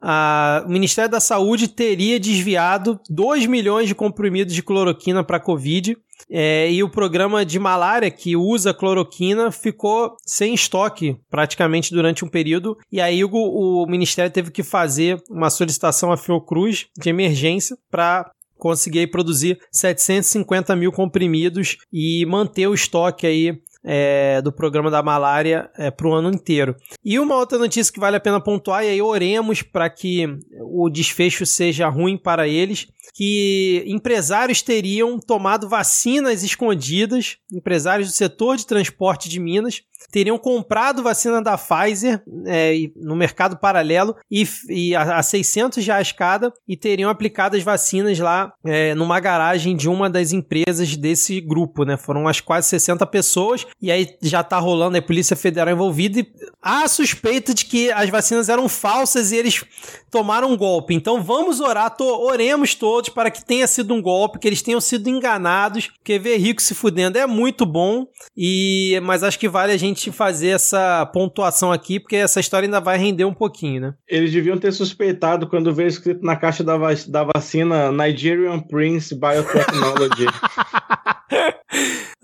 a, o Ministério da Saúde teria desviado 2 milhões de comprimidos de cloroquina para Covid. É, e o programa de malária que usa cloroquina ficou sem estoque praticamente durante um período. E aí o, o Ministério teve que fazer uma solicitação à Fiocruz de emergência para conseguir produzir 750 mil comprimidos e manter o estoque aí é, do programa da malária é, para o ano inteiro. E uma outra notícia que vale a pena pontuar, e aí oremos para que o desfecho seja ruim para eles, que empresários teriam tomado vacinas escondidas, empresários do setor de transporte de Minas, teriam comprado vacina da Pfizer é, no mercado paralelo e, e a, a 600 reais cada e teriam aplicado as vacinas lá é, numa garagem de uma das empresas desse grupo, né? Foram umas quase 60 pessoas e aí já tá rolando a Polícia Federal envolvida e há suspeita de que as vacinas eram falsas e eles tomaram um golpe. Então vamos orar, to, oremos todos para que tenha sido um golpe, que eles tenham sido enganados, porque ver rico se fudendo é muito bom e mas acho que vale a gente gente fazer essa pontuação aqui, porque essa história ainda vai render um pouquinho, né? Eles deviam ter suspeitado quando veio escrito na caixa da, vac da vacina Nigerian Prince Biotechnology.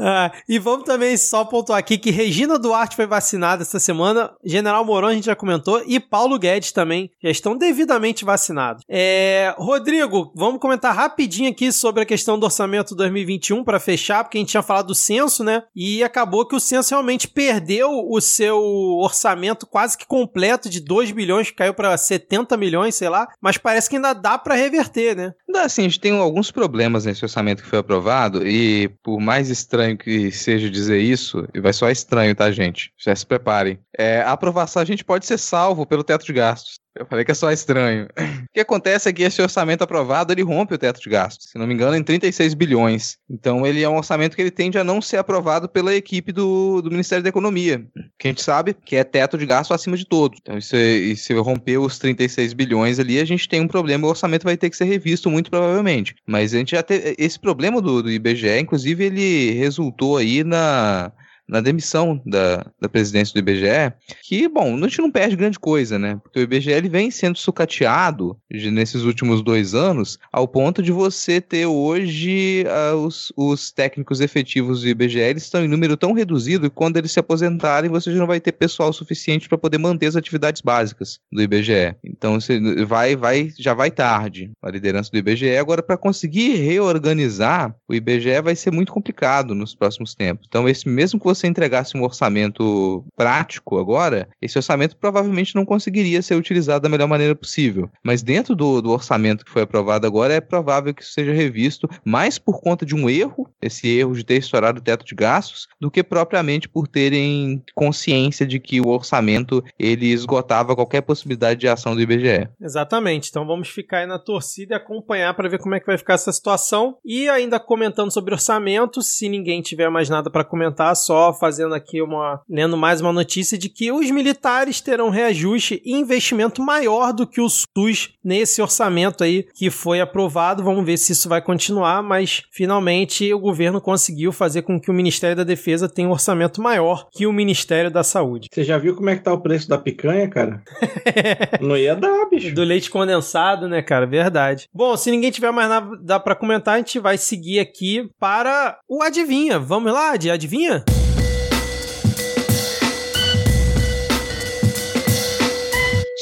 ah, e vamos também só pontuar aqui que Regina Duarte foi vacinada essa semana, General Moron a gente já comentou, e Paulo Guedes também já estão devidamente vacinados. É, Rodrigo, vamos comentar rapidinho aqui sobre a questão do orçamento 2021 para fechar, porque a gente tinha falado do censo, né? E acabou que o censo realmente perdeu o seu orçamento quase que completo de 2 bilhões, caiu para 70 milhões, sei lá, mas parece que ainda dá para reverter, né? Dá sim, a gente tem alguns problemas nesse orçamento que foi aprovado e por mais estranho que seja dizer isso, e vai soar estranho, tá, gente? Já se preparem. É, a aprovação a gente pode ser salvo pelo teto de gastos. Eu falei que é só estranho. o que acontece é que esse orçamento aprovado, ele rompe o teto de gastos. Se não me engano, em 36 bilhões. Então, ele é um orçamento que ele tende a não ser aprovado pela equipe do, do Ministério da Economia. Que a gente sabe que é teto de gasto acima de todo. Então, e se, e se romper os 36 bilhões ali, a gente tem um problema. O orçamento vai ter que ser revisto, muito provavelmente. Mas a gente já teve... Esse problema do, do IBGE, inclusive, ele resultou aí na na demissão da, da presidência do IBGE, que, bom, a gente não perde grande coisa, né? Porque o IBGE ele vem sendo sucateado de, nesses últimos dois anos, ao ponto de você ter hoje uh, os, os técnicos efetivos do IBGE eles estão em número tão reduzido que quando eles se aposentarem, você já não vai ter pessoal suficiente para poder manter as atividades básicas do IBGE. Então você vai, vai, já vai tarde a liderança do IBGE. Agora, para conseguir reorganizar o IBGE vai ser muito complicado nos próximos tempos. Então, esse mesmo que você entregasse um orçamento prático agora, esse orçamento provavelmente não conseguiria ser utilizado da melhor maneira possível. Mas dentro do, do orçamento que foi aprovado agora, é provável que isso seja revisto mais por conta de um erro, esse erro de ter estourado o teto de gastos, do que propriamente por terem consciência de que o orçamento ele esgotava qualquer possibilidade de ação do IBGE. Exatamente. Então vamos ficar aí na torcida e acompanhar para ver como é que vai ficar essa situação. E ainda comentando sobre orçamento, se ninguém tiver mais nada para comentar, só fazendo aqui uma lendo mais uma notícia de que os militares terão reajuste e investimento maior do que o SUS nesse orçamento aí que foi aprovado. Vamos ver se isso vai continuar, mas finalmente o governo conseguiu fazer com que o Ministério da Defesa tenha um orçamento maior que o Ministério da Saúde. Você já viu como é que tá o preço da picanha, cara? Não ia dar, bicho. Do leite condensado, né, cara? Verdade. Bom, se ninguém tiver mais nada para comentar, a gente vai seguir aqui para o Adivinha. Vamos lá, de Adivinha?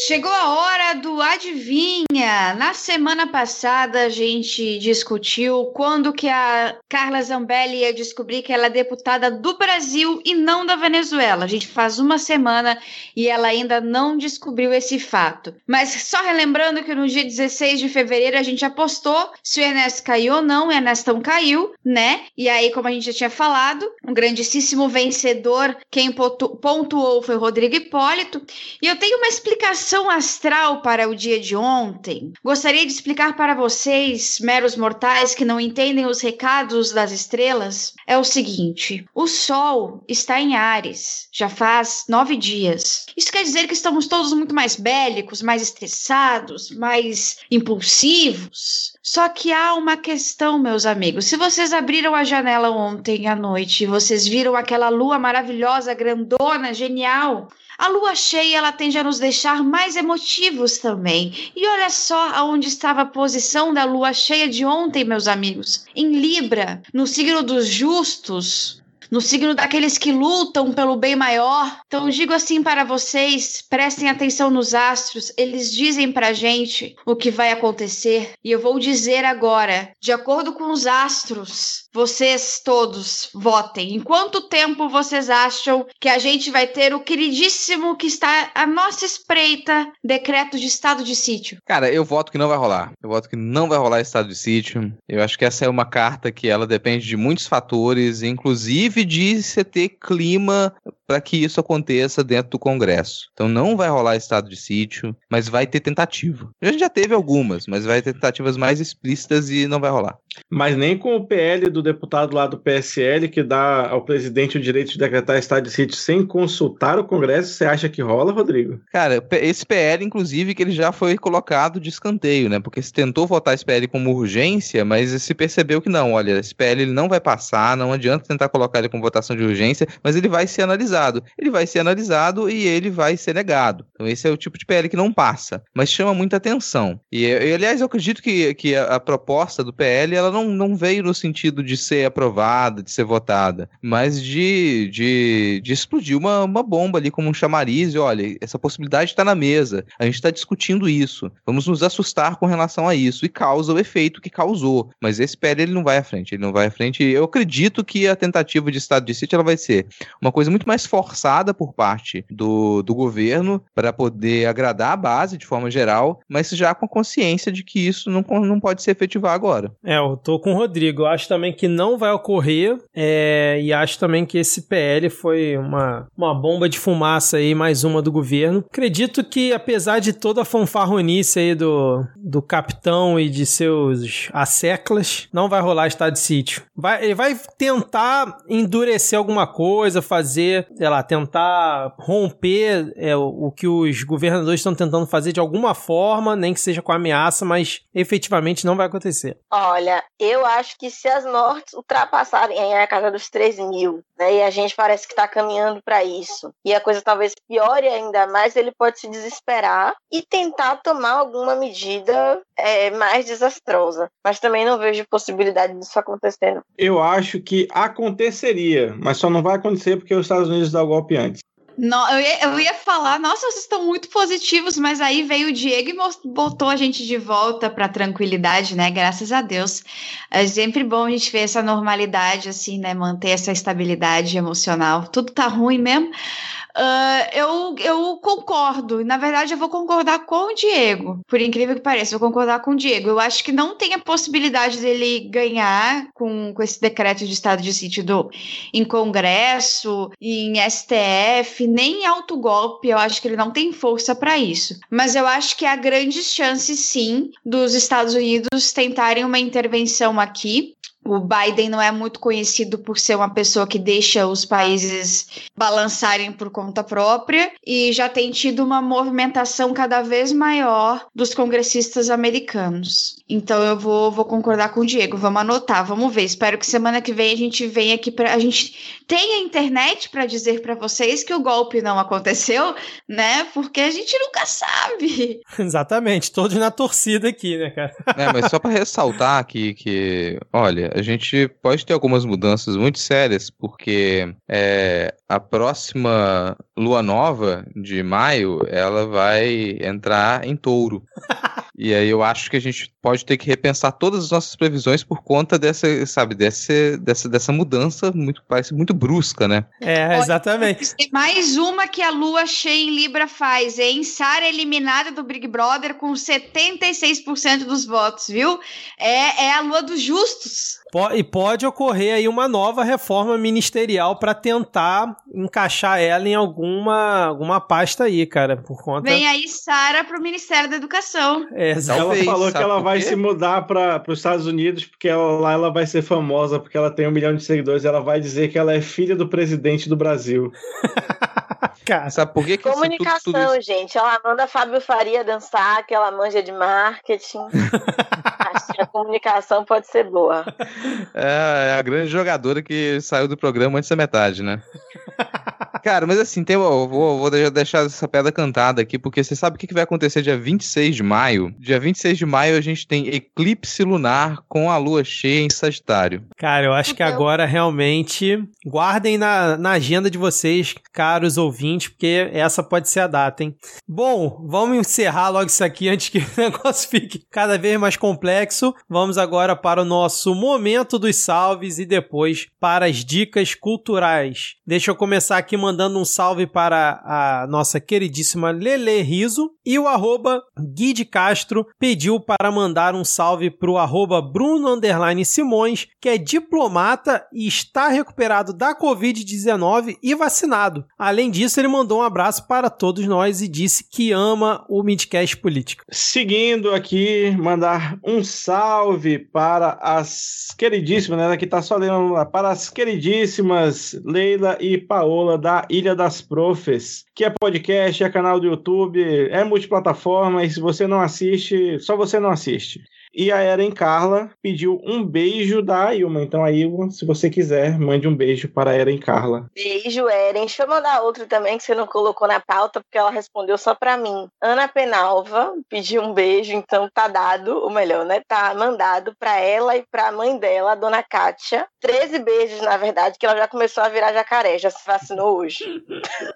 Chegou a hora do adivinha. Na semana passada a gente discutiu quando que a Carla Zambelli ia descobrir que ela é deputada do Brasil e não da Venezuela. A gente faz uma semana e ela ainda não descobriu esse fato. Mas só relembrando que no dia 16 de fevereiro a gente apostou se o Ernesto caiu ou não. O Ernestão caiu, né? E aí, como a gente já tinha falado, um grandíssimo vencedor, quem pontuou foi o Rodrigo Hipólito. E eu tenho uma explicação astral para o dia de ontem, gostaria de explicar para vocês, meros mortais que não entendem os recados das estrelas, é o seguinte: o Sol está em Ares, já faz nove dias. Isso quer dizer que estamos todos muito mais bélicos, mais estressados, mais impulsivos. Só que há uma questão, meus amigos. Se vocês abriram a janela ontem à noite e vocês viram aquela lua maravilhosa, grandona, genial, a lua cheia ela tende a nos deixar mais emotivos também. E olha só aonde estava a posição da lua cheia de ontem, meus amigos. Em Libra, no signo dos justos, no signo daqueles que lutam pelo bem maior. Então digo assim para vocês, prestem atenção nos astros, eles dizem pra gente o que vai acontecer. E eu vou dizer agora, de acordo com os astros, vocês todos votem. Em quanto tempo vocês acham que a gente vai ter o queridíssimo que está à nossa espreita decreto de estado de sítio? Cara, eu voto que não vai rolar. Eu voto que não vai rolar estado de sítio. Eu acho que essa é uma carta que ela depende de muitos fatores, inclusive de você ter clima para que isso aconteça dentro do Congresso. Então não vai rolar estado de sítio, mas vai ter tentativa. A gente já teve algumas, mas vai ter tentativas mais explícitas e não vai rolar. Mas nem com o PL do deputado lá do PSL, que dá ao presidente o direito de decretar estado de sítio sem consultar o Congresso, você acha que rola, Rodrigo? Cara, esse PL, inclusive, que ele já foi colocado de escanteio, né? Porque se tentou votar esse PL como urgência, mas se percebeu que não, olha, esse PL ele não vai passar, não adianta tentar colocar ele com votação de urgência, mas ele vai ser analisado. Ele vai ser analisado e ele vai ser negado. Então esse é o tipo de PL que não passa, mas chama muita atenção. E, e aliás, eu acredito que, que a, a proposta do PL ela não, não veio no sentido de ser aprovada, de ser votada, mas de, de, de explodir uma, uma bomba ali como um chamariz. E olha, essa possibilidade está na mesa, a gente está discutindo isso, vamos nos assustar com relação a isso, e causa o efeito que causou. Mas esse PL ele não vai à frente, ele não vai à frente. Eu acredito que a tentativa de estado de sítio ela vai ser uma coisa muito mais forçada por parte do, do governo para poder agradar a base de forma geral, mas já com a consciência de que isso não, não pode se efetivar agora. É, eu tô com o Rodrigo. Eu acho também que não vai ocorrer é, e acho também que esse PL foi uma, uma bomba de fumaça aí, mais uma do governo. Acredito que, apesar de toda a fanfarronice aí do, do capitão e de seus asseclas, não vai rolar estado de sítio. Vai, ele vai tentar endurecer alguma coisa, fazer, sei lá, tentar romper é, o, o que os governadores estão tentando fazer de alguma forma, nem que seja com ameaça, mas efetivamente não vai acontecer. Olha, eu acho que se as mortes ultrapassarem a casa dos 3 mil, né? E a gente parece que está caminhando para isso. E a coisa talvez piore ainda mais, ele pode se desesperar e tentar tomar alguma medida é, mais desastrosa. Mas também não vejo possibilidade disso acontecendo. Eu acho que aconteceria, mas só não vai acontecer porque os Estados Unidos dão o golpe antes. Não, eu, ia, eu ia falar, nossa, vocês estão muito positivos, mas aí veio o Diego e botou a gente de volta para tranquilidade, né? Graças a Deus. É sempre bom a gente ver essa normalidade, assim, né? Manter essa estabilidade emocional. Tudo tá ruim mesmo. Uh, eu, eu concordo. Na verdade, eu vou concordar com o Diego. Por incrível que pareça, eu vou concordar com o Diego. Eu acho que não tem a possibilidade dele ganhar com, com esse decreto de estado de sítio do, em Congresso, em STF, nem em autogolpe. Eu acho que ele não tem força para isso. Mas eu acho que há grandes chances, sim, dos Estados Unidos tentarem uma intervenção aqui o Biden não é muito conhecido por ser uma pessoa que deixa os países balançarem por conta própria e já tem tido uma movimentação cada vez maior dos congressistas americanos. Então eu vou, vou concordar com o Diego, vamos anotar, vamos ver. Espero que semana que vem a gente venha aqui para a gente tenha internet para dizer para vocês que o golpe não aconteceu, né? Porque a gente nunca sabe. Exatamente, todos na torcida aqui, né, cara? É, mas só para ressaltar que, que, olha, a gente pode ter algumas mudanças muito sérias, porque é, a próxima lua nova de maio, ela vai entrar em touro. E aí eu acho que a gente pode ter que repensar todas as nossas previsões por conta dessa, sabe, dessa, dessa, dessa mudança muito, parece muito brusca, né? É, exatamente. Mais uma que a lua cheia em Libra faz, hein? Sara eliminada do Big Brother com 76% dos votos, viu? É, é a lua dos justos. E pode ocorrer aí uma nova reforma ministerial para tentar encaixar ela em alguma, alguma pasta aí, cara, por conta... Vem aí Sara pro Ministério da Educação. É, ela falou que ela vai se mudar para os Estados Unidos porque ela, lá ela vai ser famosa, porque ela tem um milhão de seguidores, ela vai dizer que ela é filha do presidente do Brasil. Cara, sabe por que, que Comunicação, tudo, tudo isso... gente. Ela manda Fábio Faria dançar, que ela manja de marketing. A comunicação pode ser boa. É, é a grande jogadora que saiu do programa antes da metade, né? Cara, mas assim, tem, vou, vou deixar essa pedra cantada aqui, porque você sabe o que vai acontecer dia 26 de maio? Dia 26 de maio a gente tem eclipse lunar com a lua cheia em Sagitário. Cara, eu acho que agora realmente guardem na, na agenda de vocês, caros ouvintes, porque essa pode ser a data, hein? Bom, vamos encerrar logo isso aqui antes que o negócio fique cada vez mais complexo. Vamos agora para o nosso momento dos salves e depois para as dicas culturais. Deixa eu começar aqui mandando um salve para a nossa queridíssima Lele Riso e o arroba Castro pediu para mandar um salve para o arroba Bruno Simões, que é diplomata e está recuperado da Covid-19 e vacinado. Além disso, ele mandou um abraço para todos nós e disse que ama o Midcast Política. Seguindo aqui, mandar um salve para as queridíssimas, né? Aqui tá só lendo para as queridíssimas Leila e Paola da Ilha das Profes, que é podcast, é canal do YouTube, é multiplataforma e se você não assiste, só você não assiste. E a Eren Carla pediu um beijo da Ilma. Então, a Ilma, se você quiser, mande um beijo para a Eren Carla. Beijo, Eren. Deixa eu mandar outro também que você não colocou na pauta, porque ela respondeu só para mim. Ana Penalva pediu um beijo, então tá dado, ou melhor, né? Tá mandado para ela e para a mãe dela, a dona Kátia. 13 beijos, na verdade, que ela já começou a virar jacaré, já se vacinou hoje.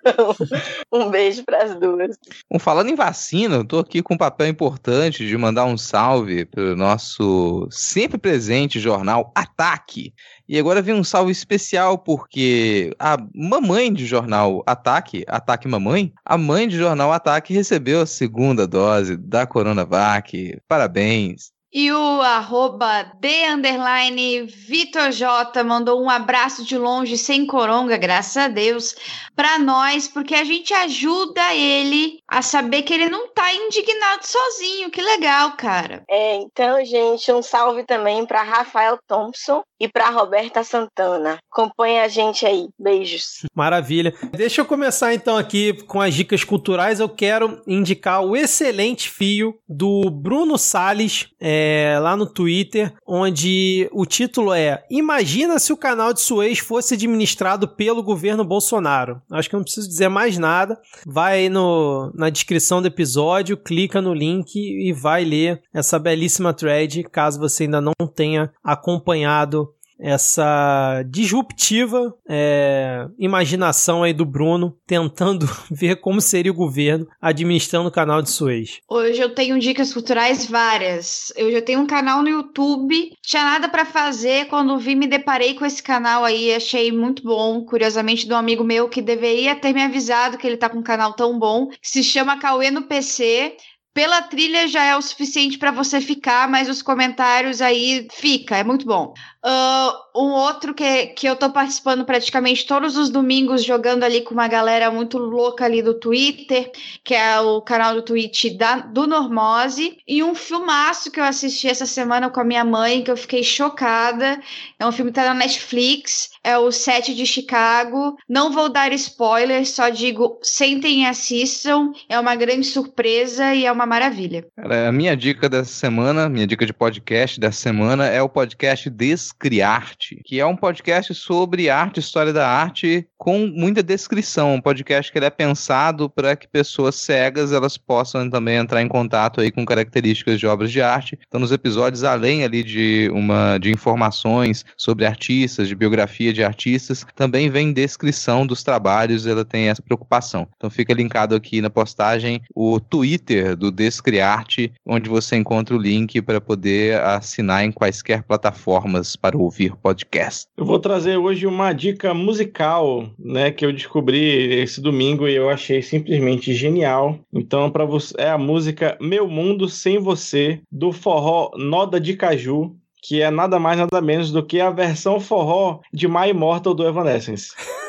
um beijo para as duas. Bom, falando em vacina, eu tô aqui com um papel importante de mandar um salve nosso sempre presente jornal Ataque. E agora vem um salve especial porque a mamãe de jornal Ataque, Ataque Mamãe, a mãe de jornal Ataque recebeu a segunda dose da Coronavac. Parabéns. E o arroba D underline Vitor J mandou um abraço de longe sem coronga, graças a Deus, para nós, porque a gente ajuda ele a saber que ele não tá indignado sozinho. Que legal, cara. É, então, gente, um salve também para Rafael Thompson e para Roberta Santana. Acompanhe a gente aí. Beijos. Maravilha. Deixa eu começar então aqui com as dicas culturais. Eu quero indicar o excelente fio do Bruno Sales é, lá no Twitter, onde o título é Imagina se o canal de Suez fosse administrado pelo governo Bolsonaro. Acho que não preciso dizer mais nada. Vai no, na descrição do episódio, clica no link e vai ler essa belíssima thread, caso você ainda não tenha acompanhado essa disruptiva é, imaginação aí do Bruno tentando ver como seria o governo administrando o canal de Suez. Hoje eu tenho dicas culturais várias. Eu já tenho um canal no YouTube, tinha nada para fazer. Quando vi me deparei com esse canal aí, achei muito bom, curiosamente de um amigo meu que deveria ter me avisado que ele tá com um canal tão bom, que se chama Cauê no PC pela trilha já é o suficiente para você ficar, mas os comentários aí fica, é muito bom. Uh, um outro que, que eu tô participando praticamente todos os domingos, jogando ali com uma galera muito louca ali do Twitter, que é o canal do Twitch da, do Normose, e um filmaço que eu assisti essa semana com a minha mãe, que eu fiquei chocada. É um filme que tá na Netflix, é o Set de Chicago. Não vou dar spoilers, só digo, sentem e assistam. É uma grande surpresa e é uma maravilha. Cara, a minha dica dessa semana, minha dica de podcast dessa semana é o podcast Des Criarte, que é um podcast sobre arte, história da arte, com muita descrição. Um podcast que é pensado para que pessoas cegas elas possam também entrar em contato aí com características de obras de arte. Então, nos episódios, além ali de uma de informações sobre artistas, de biografia de artistas, também vem descrição dos trabalhos. Ela tem essa preocupação. Então, fica linkado aqui na postagem o Twitter do Descriarte, onde você encontra o link para poder assinar em quaisquer plataformas para ouvir podcast. Eu vou trazer hoje uma dica musical, né, que eu descobri esse domingo e eu achei simplesmente genial. Então, para você é a música Meu Mundo Sem Você do forró Noda de Caju, que é nada mais nada menos do que a versão forró de My Immortal do Evanescence.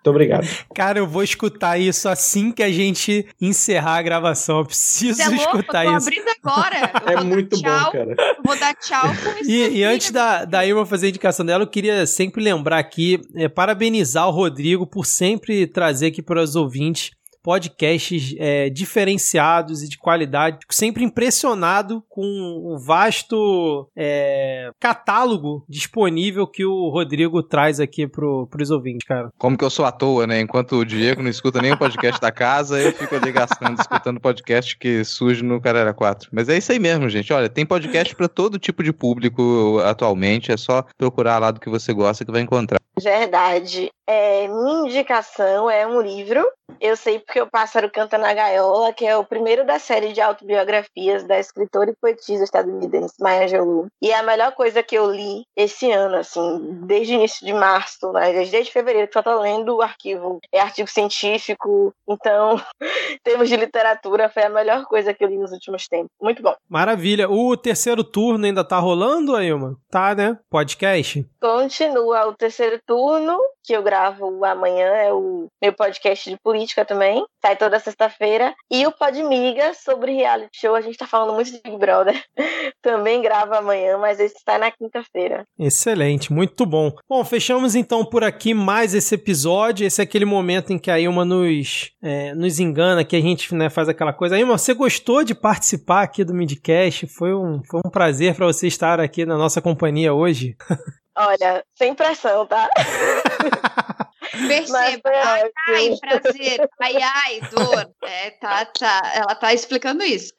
Muito obrigado. Cara, eu vou escutar isso assim que a gente encerrar a gravação. Eu preciso Você é louco? escutar eu tô isso. abrindo agora. Eu É muito tchau, bom, cara. Vou dar tchau com isso. E, e antes da, da Irma fazer a indicação dela, eu queria sempre lembrar aqui, é, parabenizar o Rodrigo por sempre trazer aqui para os ouvintes podcasts é, diferenciados e de qualidade. Fico sempre impressionado com o vasto é, catálogo disponível que o Rodrigo traz aqui pro, pros ouvintes, cara. Como que eu sou à toa, né? Enquanto o Diego não escuta nem o podcast da casa, eu fico ali gastando, escutando podcast que surge no Carera 4. Mas é isso aí mesmo, gente. Olha, tem podcast para todo tipo de público atualmente. É só procurar lá do que você gosta que vai encontrar. Verdade. É, minha indicação é um livro. Eu sei porque o Pássaro Canta na Gaiola, que é o primeiro da série de autobiografias da escritora e poetisa estadunidense Maya Angelou. E é a melhor coisa que eu li esse ano, assim, desde o início de março, né? desde fevereiro, que só tô lendo o arquivo. É artigo científico, então, em termos de literatura, foi a melhor coisa que eu li nos últimos tempos. Muito bom. Maravilha. O terceiro turno ainda tá rolando, Ailma? Tá, né? Podcast? Continua o terceiro turno, que eu gravo amanhã, é o meu podcast de política também. Sai toda sexta-feira. E o Podmiga sobre reality show. A gente tá falando muito de Big Brother. também grava amanhã, mas esse sai na quinta-feira. Excelente, muito bom. Bom, fechamos então por aqui mais esse episódio. Esse é aquele momento em que a Ilma nos, é, nos engana, que a gente né, faz aquela coisa. Ilma, você gostou de participar aqui do Midcast? Foi um, foi um prazer para você estar aqui na nossa companhia hoje. Olha, sem pressão, tá? Perceba. Ai, ai, prazer. Ai, ai, dor. É, tá, tá. Ela tá explicando isso.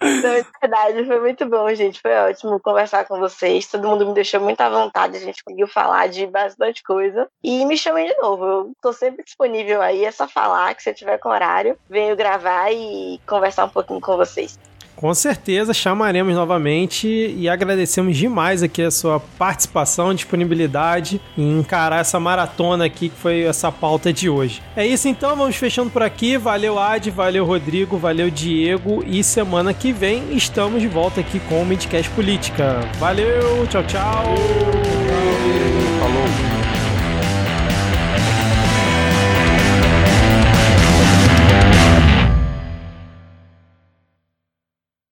Não, é verdade, foi muito bom, gente. Foi ótimo conversar com vocês. Todo mundo me deixou muito à vontade. A gente conseguiu falar de bastante coisa. E me chamem de novo. Eu tô sempre disponível aí. É só falar que se tiver com horário, venho gravar e conversar um pouquinho com vocês. Com certeza chamaremos novamente e agradecemos demais aqui a sua participação, disponibilidade em encarar essa maratona aqui que foi essa pauta de hoje. É isso então, vamos fechando por aqui. Valeu Ad, valeu Rodrigo, valeu Diego e semana que vem estamos de volta aqui com o Midcast Política. Valeu, tchau, tchau.